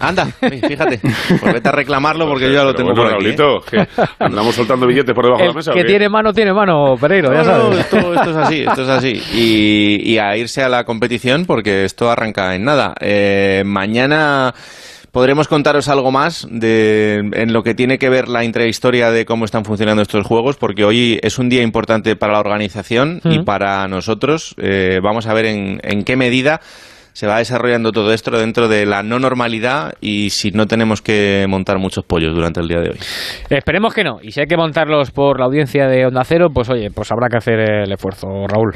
Anda, fíjate. Pues vete a reclamarlo porque yo ya lo tengo bueno, por aquí. ¿eh? andamos soltando billetes por debajo de la mesa. Que tiene mano, tiene mano, Pereiro, ya sabes. esto, esto, es así, esto es así. Y, y, a irse a la competición porque esto arranca en nada. Eh, mañana podremos contaros algo más de, en lo que tiene que ver la intrahistoria de cómo están funcionando estos juegos, porque hoy es un día importante para la organización y para nosotros. Eh, vamos a ver en, en qué medida se va desarrollando todo esto dentro de la no normalidad y si no tenemos que montar muchos pollos durante el día de hoy. Esperemos que no. Y si hay que montarlos por la audiencia de Onda Cero, pues oye, pues habrá que hacer el esfuerzo, Raúl.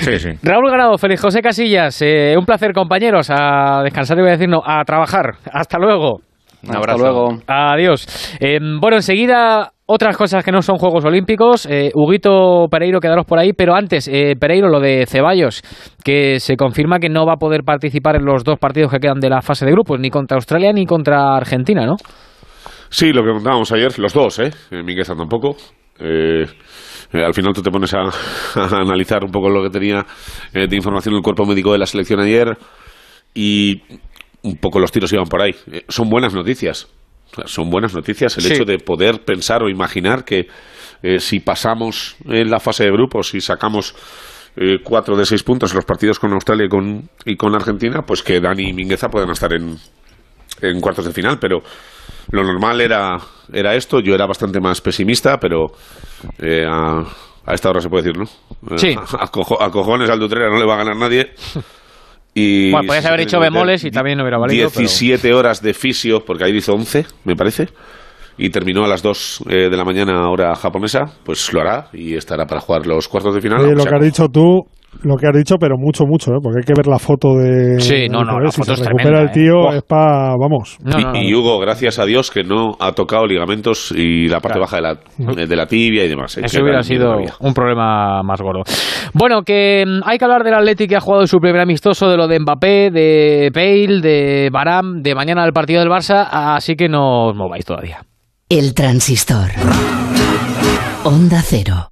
Sí, sí. Raúl Ganado, Feliz José Casillas, eh, un placer compañeros, a descansar y voy a decir no, a trabajar. Hasta luego. Un abrazo. Hasta luego. Adiós. Eh, bueno, enseguida otras cosas que no son Juegos Olímpicos. Eh, Huguito Pereiro, quedaros por ahí. Pero antes, eh, Pereiro, lo de Ceballos, que se confirma que no va a poder participar en los dos partidos que quedan de la fase de grupos, ni contra Australia ni contra Argentina, ¿no? Sí, lo que contábamos ayer, los dos, ¿eh? Mingueza tampoco. Eh, al final tú te pones a, a, analizar un poco lo que tenía de información el cuerpo médico de la selección ayer y un poco los tiros iban por ahí. son buenas noticias son buenas noticias el hecho de poder pensar o imaginar que eh, si pasamos en la fase de grupos y sacamos eh, cuatro de seis puntos en los partidos con Australia y con, y con Argentina, pues que Dani y Mingueza puedan estar en, en cuartos de final. Pero lo normal era, era esto. Yo era bastante más pesimista, pero eh, a, a, esta hora se puede decir, ¿no? Sí. A, a, cojones al Dutrera no le va a ganar nadie. Y bueno, podías haber hecho bemoles y también no hubiera valido. 17 pero... horas de fisio, porque ahí hizo 11, me parece. Y terminó a las 2 eh, de la mañana, hora japonesa. Pues lo hará y estará para jugar los cuartos de final. Oye, lo que has dicho tú, lo que has dicho, pero mucho, mucho, ¿eh? porque hay que ver la foto de. Sí, no, no, la si foto se es recupera tremenda, el tío, ¿eh? es para. Vamos. No, no, no. Y, y, Hugo, gracias a Dios que no ha tocado ligamentos y la parte Claro. baja de la, de la tibia y demás. ¿eh? Eso Que hubiera era sido un problema más gordo. Bueno, que mm, hay que hablar del Atleti que ha jugado su primer amistoso, de lo de Mbappé, de Bale, de Baram, de mañana del partido del Barça, así que no os mováis todavía. El transistor. Onda Cero.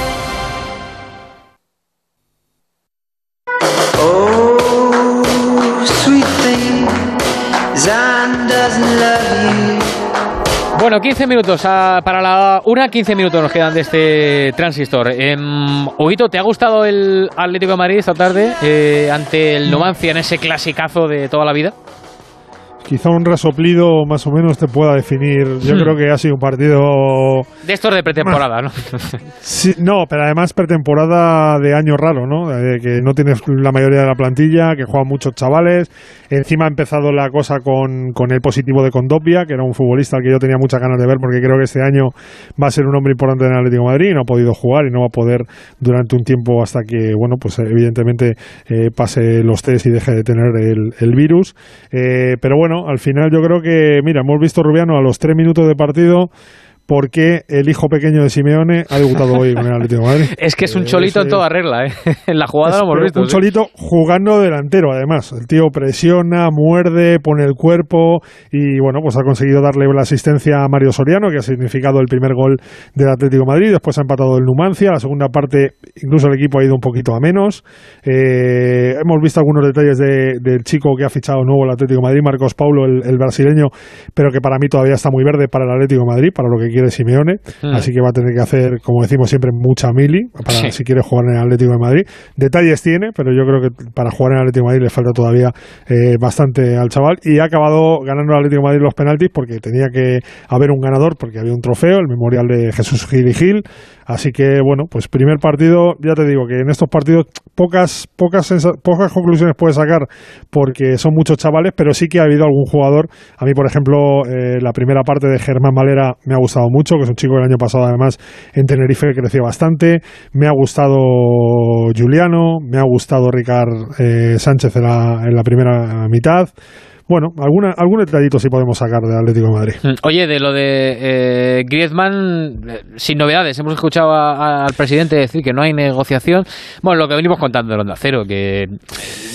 15 minutos a- para la una, 15 minutos nos quedan de este transistor. Eh, ¿te ha gustado el Atlético de Madrid esta tarde eh, ante el Numancia en ese clasicazo de toda la vida? Quizá un resoplido más o menos te pueda definir. Yo Hmm. creo que ha sido un partido De estos de pretemporada, ¿no? Sí, no, pero además pretemporada de año raro, ¿no? De que no tienes la mayoría de la plantilla, que juegan muchos chavales. Encima ha empezado la cosa con, con el positivo de Condopia, que era un futbolista al que yo tenía muchas ganas de ver porque creo que este año va a ser un hombre importante en el Atlético de Madrid y no ha podido jugar y no va a poder durante un tiempo hasta que, bueno, pues evidentemente eh, pase los test y deje de tener el, el virus. Eh, pero bueno, al final yo creo que, mira, hemos visto Rubiano a los tres minutos de partido porque el hijo pequeño de Simeone ha debutado hoy con el Atlético de Madrid. Es que es un Eh, cholito en toda regla, ¿eh? En la jugada lo hemos visto. Un sí. cholito jugando delantero, además. El tío presiona, muerde, pone el cuerpo y, bueno, pues ha conseguido darle la asistencia a Mario Soriano, que ha significado el primer gol del Atlético de Madrid. Después ha empatado el Numancia. La segunda parte, incluso el equipo ha ido un poquito a menos. Eh, hemos visto algunos detalles de- del chico que ha fichado nuevo el Atlético de Madrid, Marcos Paulo, el, el brasileño, pero que para mí todavía está muy verde para el Atlético de Madrid, para lo que quiere Simeone. Mm. Así que va a tener que hacer, como decimos siempre, mucha mili para Sí. si quiere jugar en el Atlético de Madrid. Detalles tiene, pero yo creo que para jugar en el Atlético de Madrid le falta todavía eh, bastante al chaval. Y ha acabado ganando el Atlético de Madrid los penaltis porque tenía que haber un ganador, porque había un trofeo, el memorial de Jesús Gil y Gil. Así que, bueno, pues primer partido, ya te digo que en estos partidos pocas, pocas, pocas conclusiones puedes sacar porque son muchos chavales, pero sí que ha habido algún jugador. A mí, por ejemplo, eh, la primera parte de Germán Valera me ha gustado mucho, que es un chico del año pasado, además, en Tenerife que creció bastante. Me ha gustado Juliano, me ha gustado Ricard eh, Sánchez en la, en la primera mitad. Bueno, alguna, algún detallito sí podemos sacar del Atlético de Madrid. Mm, Oye, de lo de eh, Griezmann, eh, sin novedades, hemos escuchado al presidente decir que no hay negociación. Bueno, lo que venimos contando en Onda Cero, que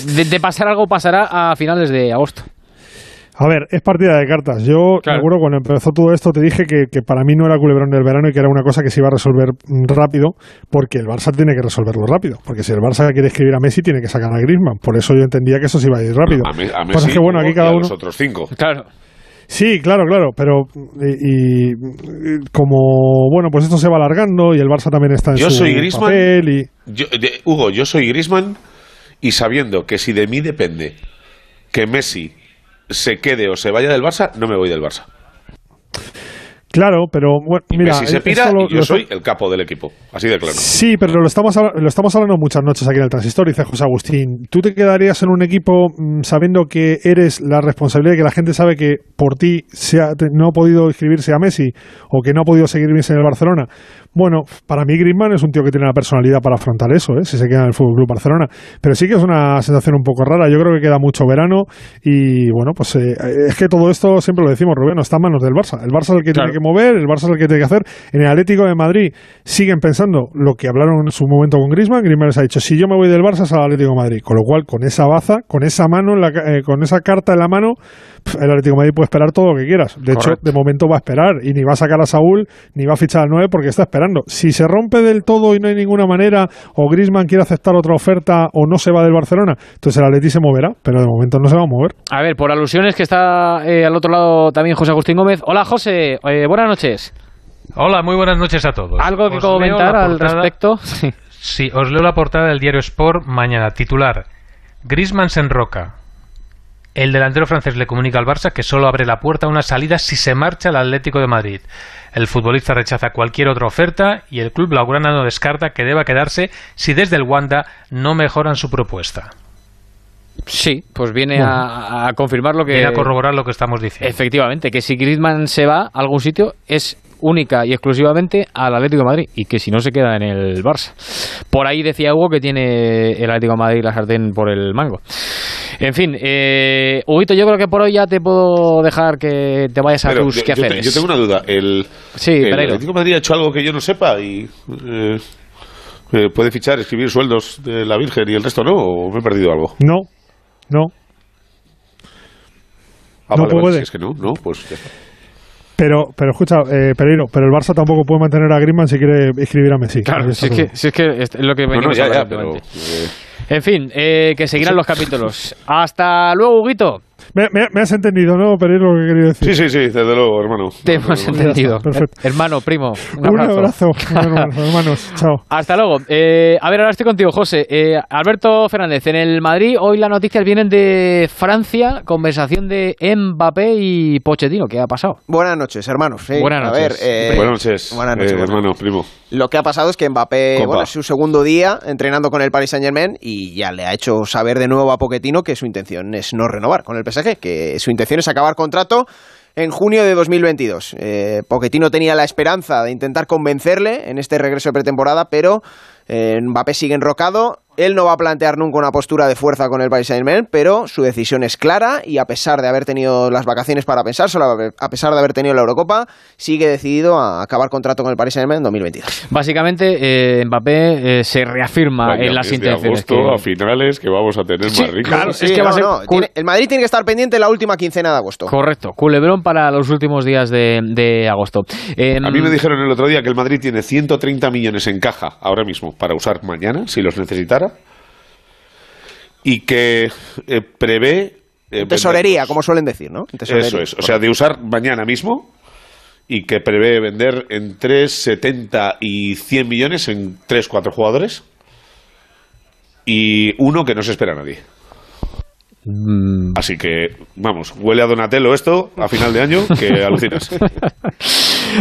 de, de pasar algo pasará a finales de agosto. A ver, es partida de cartas. Yo me acuerdo cuando empezó todo esto te dije que, que para mí no era culebrón del verano y que era una cosa que se iba a resolver rápido porque el Barça tiene que resolverlo rápido. Porque si el Barça quiere escribir a Messi tiene que sacar a Griezmann. Por eso yo entendía que eso se iba a ir rápido. A, Me- a Pues es Messi que bueno, aquí a cada uno... los otros cinco. Claro. Sí, claro, claro, pero y, y, como bueno, pues esto se va alargando y el Barça también está en Yo su soy Griezmann. papel y Yo- de- Hugo, yo soy Grisman y sabiendo que si de mí depende que Messi se quede o se vaya del Barça, no me voy del Barça. claro, pero bueno, mira, Messi se pira lo- yo lo- soy el capo del equipo. Así de claro. Sí, pero lo estamos, lo estamos hablando muchas noches aquí en el Transistor, dice José Agustín. ¿Tú te quedarías en un equipo mm, sabiendo que eres la responsabilidad que la gente sabe que por ti se ha- no ha podido inscribirse a Messi o que no ha podido seguir en el Barcelona? Bueno, para mí Griezmann es un tío que tiene la personalidad para afrontar eso, ¿eh? si se queda en el Fútbol Club Barcelona. Pero sí que es una sensación un poco rara. Yo creo que queda mucho verano y bueno, pues eh, es que todo esto siempre lo decimos, Rubén, no está en manos del Barça. El Barça es el que tiene que mover, el Barça es el que tiene que hacer. En el Atlético de Madrid siguen pensando lo que hablaron en su momento con Griezmann. Griezmann les ha dicho: si yo me voy del Barça es al Atlético de Madrid. Con lo cual, con esa baza, con esa mano, en la, eh, con esa carta en la mano, el Atlético de Madrid puede esperar todo lo que quieras. De hecho, de momento va a esperar y ni va a sacar a Saúl ni va a fichar al 9 porque está esperando. Si se rompe del todo y no hay ninguna manera, o Griezmann quiere aceptar otra oferta o no se va del Barcelona, entonces el Atleti se moverá, pero de momento no se va a mover. A ver, por alusiones que está eh, al otro lado también José Agustín Gómez. Hola José, eh, buenas noches. Hola, muy buenas noches a todos. ¿Algo que Os comentar al portada- respecto? Sí, os leo la portada del diario Sport mañana. Titular: Griezmann se enroca. El delantero francés le comunica al Barça que solo abre la puerta a una salida si se marcha al Atlético de Madrid. El futbolista rechaza cualquier otra oferta y el club blaugrana no descarta que deba quedarse si desde el Wanda no mejoran su propuesta. Sí, pues viene a, a confirmar lo que... Viene a corroborar lo que estamos diciendo. Efectivamente, que si Griezmann se va a algún sitio es única y exclusivamente al Atlético de Madrid y que si no se queda en el Barça. Por ahí decía Hugo que tiene el Atlético de Madrid la sartén por el mango. En fin, eh, Huguito, yo creo que por hoy ya te puedo dejar que te vayas a Pero tus yo, yo te- quehaceres. yo tengo una duda. ¿El, Sí, el Pereiro. Atlético de Madrid ha hecho algo que yo no sepa y eh, eh, puede fichar, escribir sueldos de la Virgen y el resto no? ¿O me he perdido algo? No, no. Ah, No vale, vale, puede. si es que no, no, pues ya está. Pero, pero escucha, eh, Pereiro, pero el Barça tampoco puede mantener a Griezmann si quiere escribir a Messi. Claro, si es, que, si es que es lo que No, no, venimos ya, ya, pero... eh, En fin, eh, que seguirán los capítulos. Hasta luego, Huguito. Me, me- me has entendido, ¿no, Pereiro, lo que quería decir? Sí, sí, sí, desde luego, hermano. Te hemos entendido. perfecto. Her- hermano, primo. Un Un abrazo. abrazo, un abrazo, hermanos. Chao. Hasta luego. Eh, a ver, ahora estoy contigo, José. Eh, Alberto Fernández, en el Madrid hoy las noticias vienen de Francia, conversación de Mbappé y Pochettino. ¿Qué ha pasado? Buenas noches, hermanos. Sí, Buenas a noches. ver, eh, buenas noches, buenas noches, eh, buenas hermano, primo. Lo que ha pasado es que Mbappé, Compa. bueno, es su segundo día entrenando con el Paris Saint Germain y ya le ha hecho saber de nuevo a Pochettino que su intención es no renovar con el PSG, que su intención es acabar contrato en junio de 2022. Eh, Pochettino tenía la esperanza de intentar convencerle en este regreso de pretemporada, pero eh, Mbappé sigue enrocado. Él no va a plantear nunca una postura de fuerza con el Paris Saint-Germain, pero su decisión es clara y a pesar de haber tenido las vacaciones para pensárselo, a pesar de haber tenido la Eurocopa, sigue decidido a acabar contrato con el Paris Saint-Germain en 2022. Básicamente, eh, Mbappé eh, se reafirma Vaya en las intenciones. agosto que- a finales que vamos a tener más ricos. claro, Sí, es que no, va a ser no, cul- tiene- el Madrid tiene que estar pendiente la última quincena de agosto. Correcto, culebrón para los últimos días de, de agosto. Eh, A mí me dijeron el otro día que el Madrid tiene 130 millones en caja ahora mismo para usar mañana, si los necesitara, y que eh, prevé... eh, Tesorería, como suelen decir, ¿no? Tesorería. Eso es, o sea, de usar mañana mismo y que prevé vender entre 70 y 100 millones en 3, 4 jugadores y uno que no se espera a nadie. Mm. Así que, vamos, huele a Donatello esto a final de año que alucinas.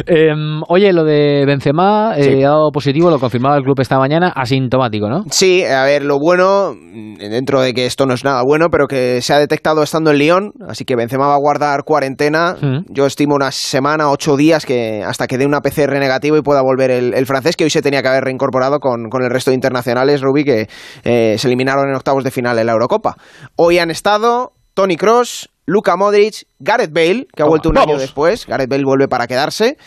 Eh, oye, lo de Benzema eh, Sí. ha dado positivo, lo confirmaba el club esta mañana, asintomático, ¿no? Sí, a ver, lo bueno, mm, dentro de que esto no es nada bueno, pero que se ha detectado estando en Lyon, así que Benzema va a guardar cuarentena. Mm. Yo estimo una semana, ocho días que hasta que dé una PCR negativo y pueda volver el, el francés, que hoy se tenía que haber reincorporado con, con el resto de internacionales, Rubi, que eh, se eliminaron en octavos de final en la Eurocopa. Hoy han estado Tony Cross, Luka Modric, Gareth Bale, que ha Toma, vuelto un año después, Gareth Bale vuelve para quedarse,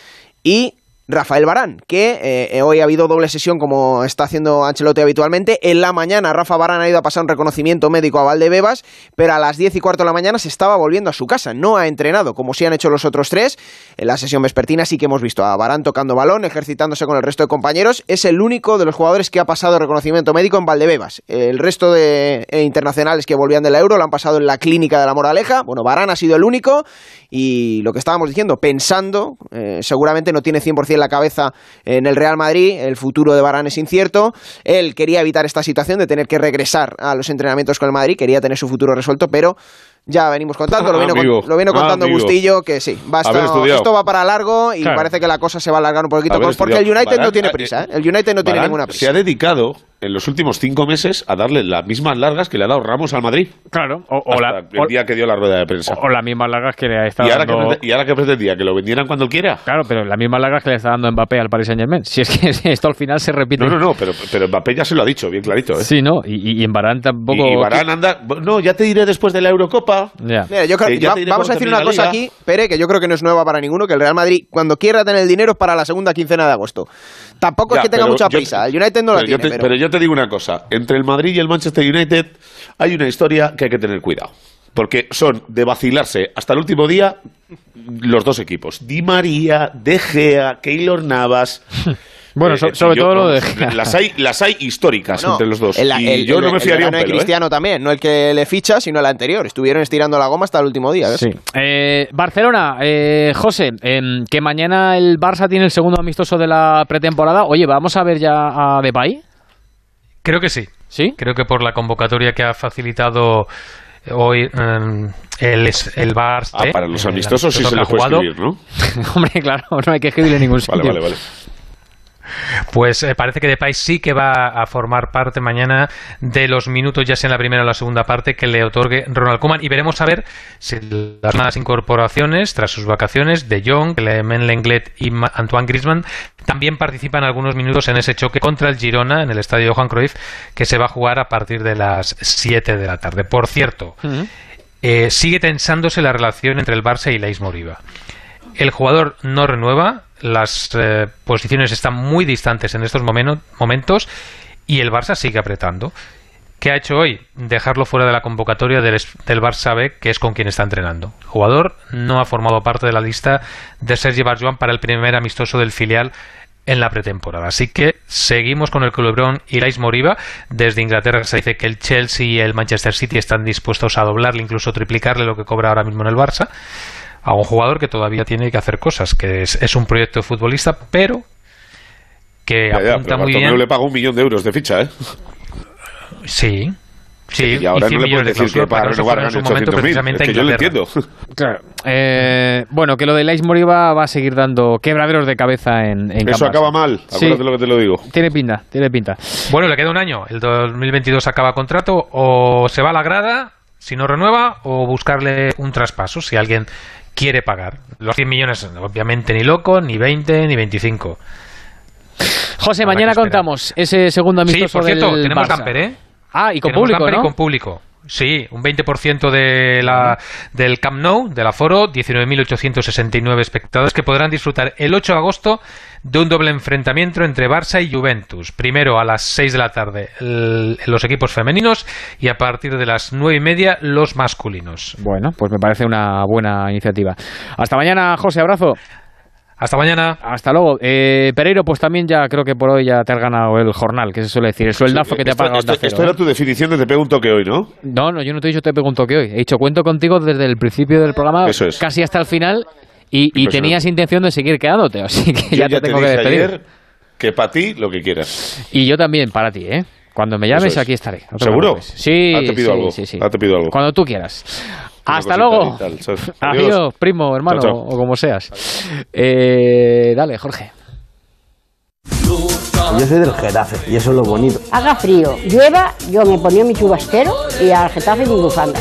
y Rafael Barán, que eh, hoy ha habido doble sesión como está haciendo Ancelotti habitualmente. En la mañana Rafa Barán ha ido a pasar un reconocimiento médico a Valdebebas, pero a las 10 y cuarto de la mañana se estaba volviendo a su casa. No ha entrenado como sí han hecho los otros tres. En la sesión vespertina sí que hemos visto a Barán tocando balón, ejercitándose con el resto de compañeros. Es el único de los jugadores que ha pasado reconocimiento médico en Valdebebas. El resto de eh, internacionales que volvían de la Euro lo han pasado en la clínica de la Moraleja. Bueno, Barán ha sido el único y lo que estábamos diciendo, pensando, eh, seguramente no tiene 100% la cabeza en el Real Madrid, el futuro de Barán es incierto, él quería evitar esta situación de tener que regresar a los entrenamientos con el Madrid, quería tener su futuro resuelto, pero ya venimos contando, lo Ah, vino, con- amigo. lo vino Ah, contando amigo. Bustillo, que sí, va a Haber estar- estudiado. esto va para largo y Claro. parece que la cosa se va a alargar un poquito, porque el. United no tiene eh, prisa, ¿eh? el United no tiene ninguna Se prisa. ha dedicado en los últimos cinco meses a darle las mismas largas que le ha dado Ramos al Madrid. Claro, o, la, el día que dio la rueda de prensa. o, o las mismas largas que le ha estado ¿Y ahora, dando... que, ¿Y ahora qué pretendía? ¿Que lo vendieran cuando él quiera? Claro, pero las mismas largas que le está dando Mbappé al Paris Saint-Germain. Si es que esto al final se repite. No, no, no, pero, pero Mbappé ya se lo ha dicho, bien clarito. ¿eh? Sí, ¿no? Y, y en Varane tampoco... Y, y Varane anda... No, ya te diré después de la Eurocopa. Mira, yo creo, va- vamos a decir una cosa aquí, Pere, que yo creo que no es nueva para ninguno, que el Real Madrid, cuando quiera tener el dinero, es para la segunda quincena de agosto. Tampoco Ya, es que tenga pero mucha yo- prisa. El United no la tiene, te- pero... pero yo te digo una cosa. Entre el Madrid y el Manchester United hay una historia que hay que tener cuidado. Porque son de vacilarse hasta el último día los dos equipos. Di María, De Gea, Keylor Navas... Bueno, so- sobre yo- todo lo de. Las hay, las hay históricas No, entre los dos. el- y el- yo el- no me el fiaría un de ¿eh? Cristiano también, no el que le ficha, sino el anterior. Estuvieron estirando la goma hasta el último día. ¿ves? Sí. Eh, Barcelona, eh, José, em, que mañana el Barça tiene el segundo amistoso de la pretemporada. Oye, ¿vamos a ver ya a Depay? Creo que sí. ¿Sí? Creo que por la convocatoria que ha facilitado hoy em, el, el Barça. Ah, para los eh, amistosos sí el se ha puede escribir, ¿no? Hombre, claro, no hay que escribirle ningún sitio. Vale, vale, vale. Pues eh, parece que Depay sí que va a formar parte mañana de los minutos, ya sea en la primera o la segunda parte, que le otorgue Ronald Koeman. Y veremos a ver si las nuevas incorporaciones tras sus vacaciones de Jong, Clement Lenglet y Antoine Griezmann también participan algunos minutos en ese choque contra el Girona en el estadio Johan Cruyff, que se va a jugar a partir de las 7 de la tarde. Por cierto, eh, sigue tensándose la relación entre el Barça y Leis Moriba. El jugador no renueva, las eh, posiciones están muy distantes en estos momentos y el Barça sigue apretando. ¿Qué ha hecho hoy? Dejarlo fuera de la convocatoria del, del Barça B, que es con quien está entrenando. El jugador no ha formado parte de la lista de Sergi Barjuan para el primer amistoso del filial en la pretemporada. Así que seguimos con el culebrón y Lais Moriba. Desde Inglaterra se dice que el Chelsea y el Manchester City están dispuestos a doblarle, incluso triplicarle lo que cobra ahora mismo en el Barça. A un jugador que todavía tiene que hacer cosas, que es, es un proyecto futbolista, pero que Ya, ya, apunta pero muy bien. le paga un millón de euros de ficha, ¿eh? Sí. Sí, y ahora 100 no le puedes de decir que para renovar en su momento 800.000. precisamente Es que yo lo entiendo. Claro. Eh, bueno, que lo de Lais Moriba va a seguir dando quebraderos de cabeza en, en Eso acaba mal, Sí, acuérdate lo que te lo digo. tiene pinta, tiene pinta. Bueno, le queda un año. El 2022 acaba contrato. O se va a la grada, si no renueva, o buscarle un traspaso, si alguien quiere pagar. Los 100 millones, obviamente, ni loco, ni 20, ni 25. José, Habrá mañana contamos ese segundo Sí, amistoso por cierto, del tenemos Barça. camper, ¿eh? Ah, y con Tenemos público, camper ¿no? y con público. Sí, un 20% de la, del Camp Nou, del aforo, 19.869 espectadores que podrán disfrutar el 8 de agosto de un doble enfrentamiento entre Barça y Juventus. Primero a las 6 de la tarde el- los equipos femeninos y a partir de las 9 y media los masculinos. Bueno, pues me parece una buena iniciativa. Hasta mañana, José, abrazo. Hasta mañana. Hasta luego. Eh, Pereiro, pues también ya creo que por hoy ya te has ganado el jornal, que se suele decir, el sueldazo que te ha Esto, pagado esto- esto era ¿eh? tu definición de te pego un toque hoy, ¿no? No, no, yo no te he dicho te pregunto que hoy. He dicho cuento contigo desde el principio del programa, Eso es. casi hasta el final, y, y tenías intención de seguir quedándote, así que ya te tengo que dije despedir. ayer que para ti lo que quieras. Y yo también, para ti, ¿eh? Cuando me llames, es. aquí estaré. no ¿Seguro? Sí, Ah, te pido sí, algo. sí, sí. Ah, te pido algo. Cuando tú quieras. Hasta luego. Adiós, primo, hermano, Chao, chao. o como seas. Eh, dale, Jorge. Yo soy del Getafe y eso es lo bonito. Haga frío, llueva, yo me ponía mi chubasquero y al Getafe mi bufanda.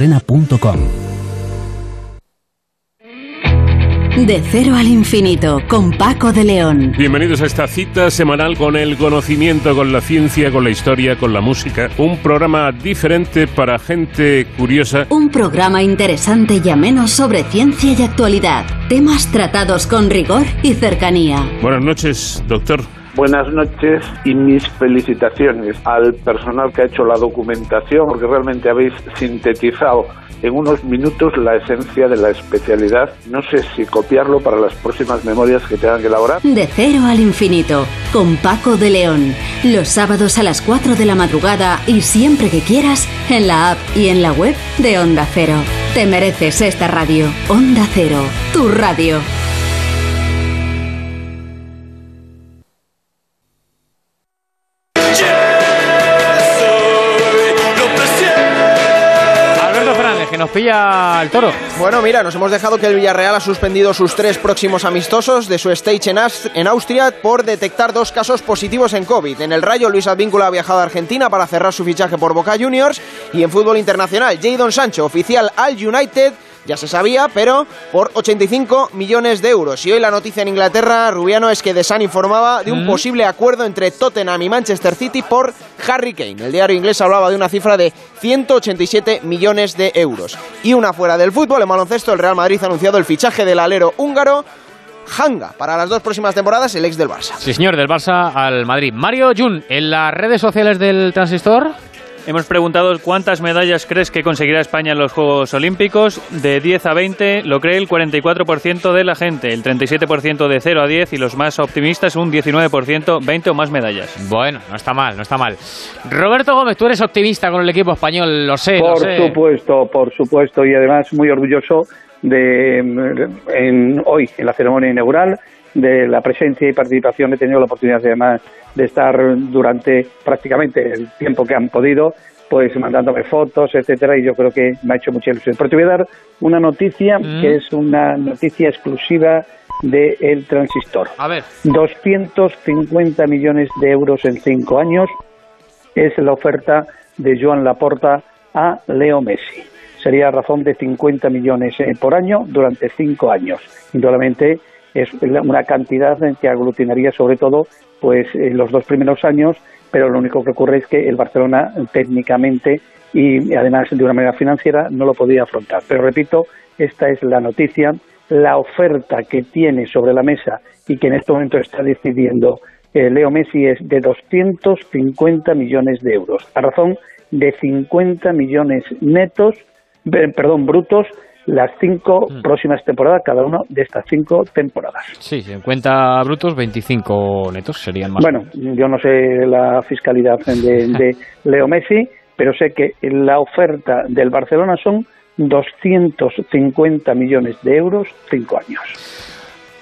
De cero al infinito con Paco de León. Bienvenidos a esta cita semanal con el conocimiento, con la ciencia, con la historia, con la música. Un programa diferente para gente curiosa. Un programa interesante y ameno sobre ciencia y actualidad. Temas tratados con rigor y cercanía. Buenas noches, doctor. Buenas noches y mis felicitaciones al personal que ha hecho la documentación, porque realmente habéis sintetizado en unos minutos la esencia de la especialidad. No sé si copiarlo para las próximas memorias que tengan que elaborar. De cero al infinito, con Paco de León. Los sábados a las 4 de la madrugada y siempre que quieras, en la app y en la web de Onda Cero. Te mereces esta radio. Onda Cero, tu radio. Nos pilla el toro. Bueno, mira, nos hemos dejado que el Villarreal ha suspendido sus tres próximos amistosos de su stage en, Ast- en Austria por detectar dos casos positivos en COVID. En el Rayo, Luis Advíncula ha viajado a Argentina para cerrar su fichaje por Boca Juniors. Y en fútbol internacional, Jadon Sancho, oficial al United, ya se sabía, pero por 85 millones de euros. Y hoy la noticia en Inglaterra, Rubiano, es que The Sun informaba de un posible acuerdo entre Tottenham y Manchester City por Harry Kane. El diario inglés hablaba de una cifra de 187 millones de euros. Y una fuera del fútbol, en baloncesto, el Real Madrid ha anunciado el fichaje del alero húngaro Hanga para las dos próximas temporadas, el ex del Barça. Sí, señor, del Barça al Madrid. Mario Jun, en las redes sociales del Transistor. Hemos preguntado cuántas medallas crees que conseguirá España en los Juegos Olímpicos. De 10 a 20 lo cree el 44% de la gente, el 37% de 0 a 10 y los más optimistas un 19%, 20 o más medallas. Bueno, no está mal, no está mal. Roberto Gómez, tú eres optimista con el equipo español, lo sé, lo Por sé. supuesto, por supuesto, y además muy orgulloso de en, hoy, en la ceremonia inaugural, de la presencia y participación. He tenido la oportunidad además de estar durante prácticamente el tiempo que han podido, pues mandándome fotos, etcétera, y yo creo que me ha hecho mucha ilusión. Pero te voy a dar una noticia que es una noticia exclusiva de El Transistor. A ver. 250 millones de euros en cinco años es la oferta de Joan Laporta a Leo Messi. Sería a razón de 50 millones eh, por año durante cinco años. Indudablemente es una cantidad que aglutinaría sobre todo pues los dos primeros años, pero lo único que ocurre es que el Barcelona técnicamente y además de una manera financiera no lo podía afrontar. Pero repito, esta es la noticia, la oferta que tiene sobre la mesa y que en este momento está decidiendo eh, Leo Messi es de 250 millones de euros, a razón de 50 millones netos, eh, perdón, brutos, las cinco próximas temporadas, cada una de estas cinco temporadas. Sí, en cuenta brutos, 25 netos serían más. Bueno, yo no sé la fiscalidad de, de Leo Messi, pero sé que la oferta del Barcelona son 250 millones de euros, cinco años.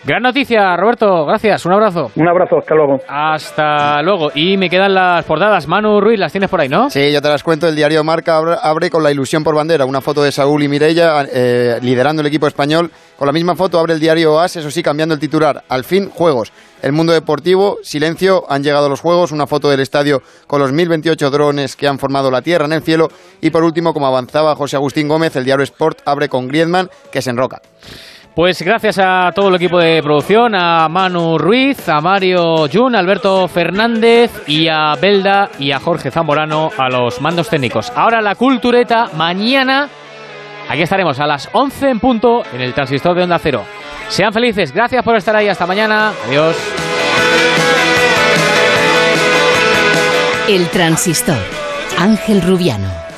Gran noticia, Roberto, gracias, un abrazo. Un abrazo, hasta luego. Hasta luego. Y me quedan las portadas. Manu Ruiz, las tienes por ahí, ¿no? Sí, yo te las cuento. El diario Marca abre, con la ilusión por bandera. Una foto de Saúl y Mireia eh, liderando el equipo español. Con la misma foto abre el diario AS, eso sí, cambiando el titular. Al fin, juegos. El mundo deportivo, silencio, han llegado los juegos. Una foto del estadio con los 1028 drones que han formado la tierra en el cielo. Y por último, como avanzaba José Agustín Gómez, el diario Sport abre con Griezmann, que se enroca. Pues gracias a todo el equipo de producción, a Manu Ruiz, a Mario Jun, a Alberto Fernández y a Belda y a Jorge Zamorano a los mandos técnicos. Ahora la cultureta, mañana aquí estaremos a las 11 en punto en el transistor de Onda Cero. Sean felices, gracias por estar ahí, hasta mañana, adiós. El transistor. Ángel Rubiano.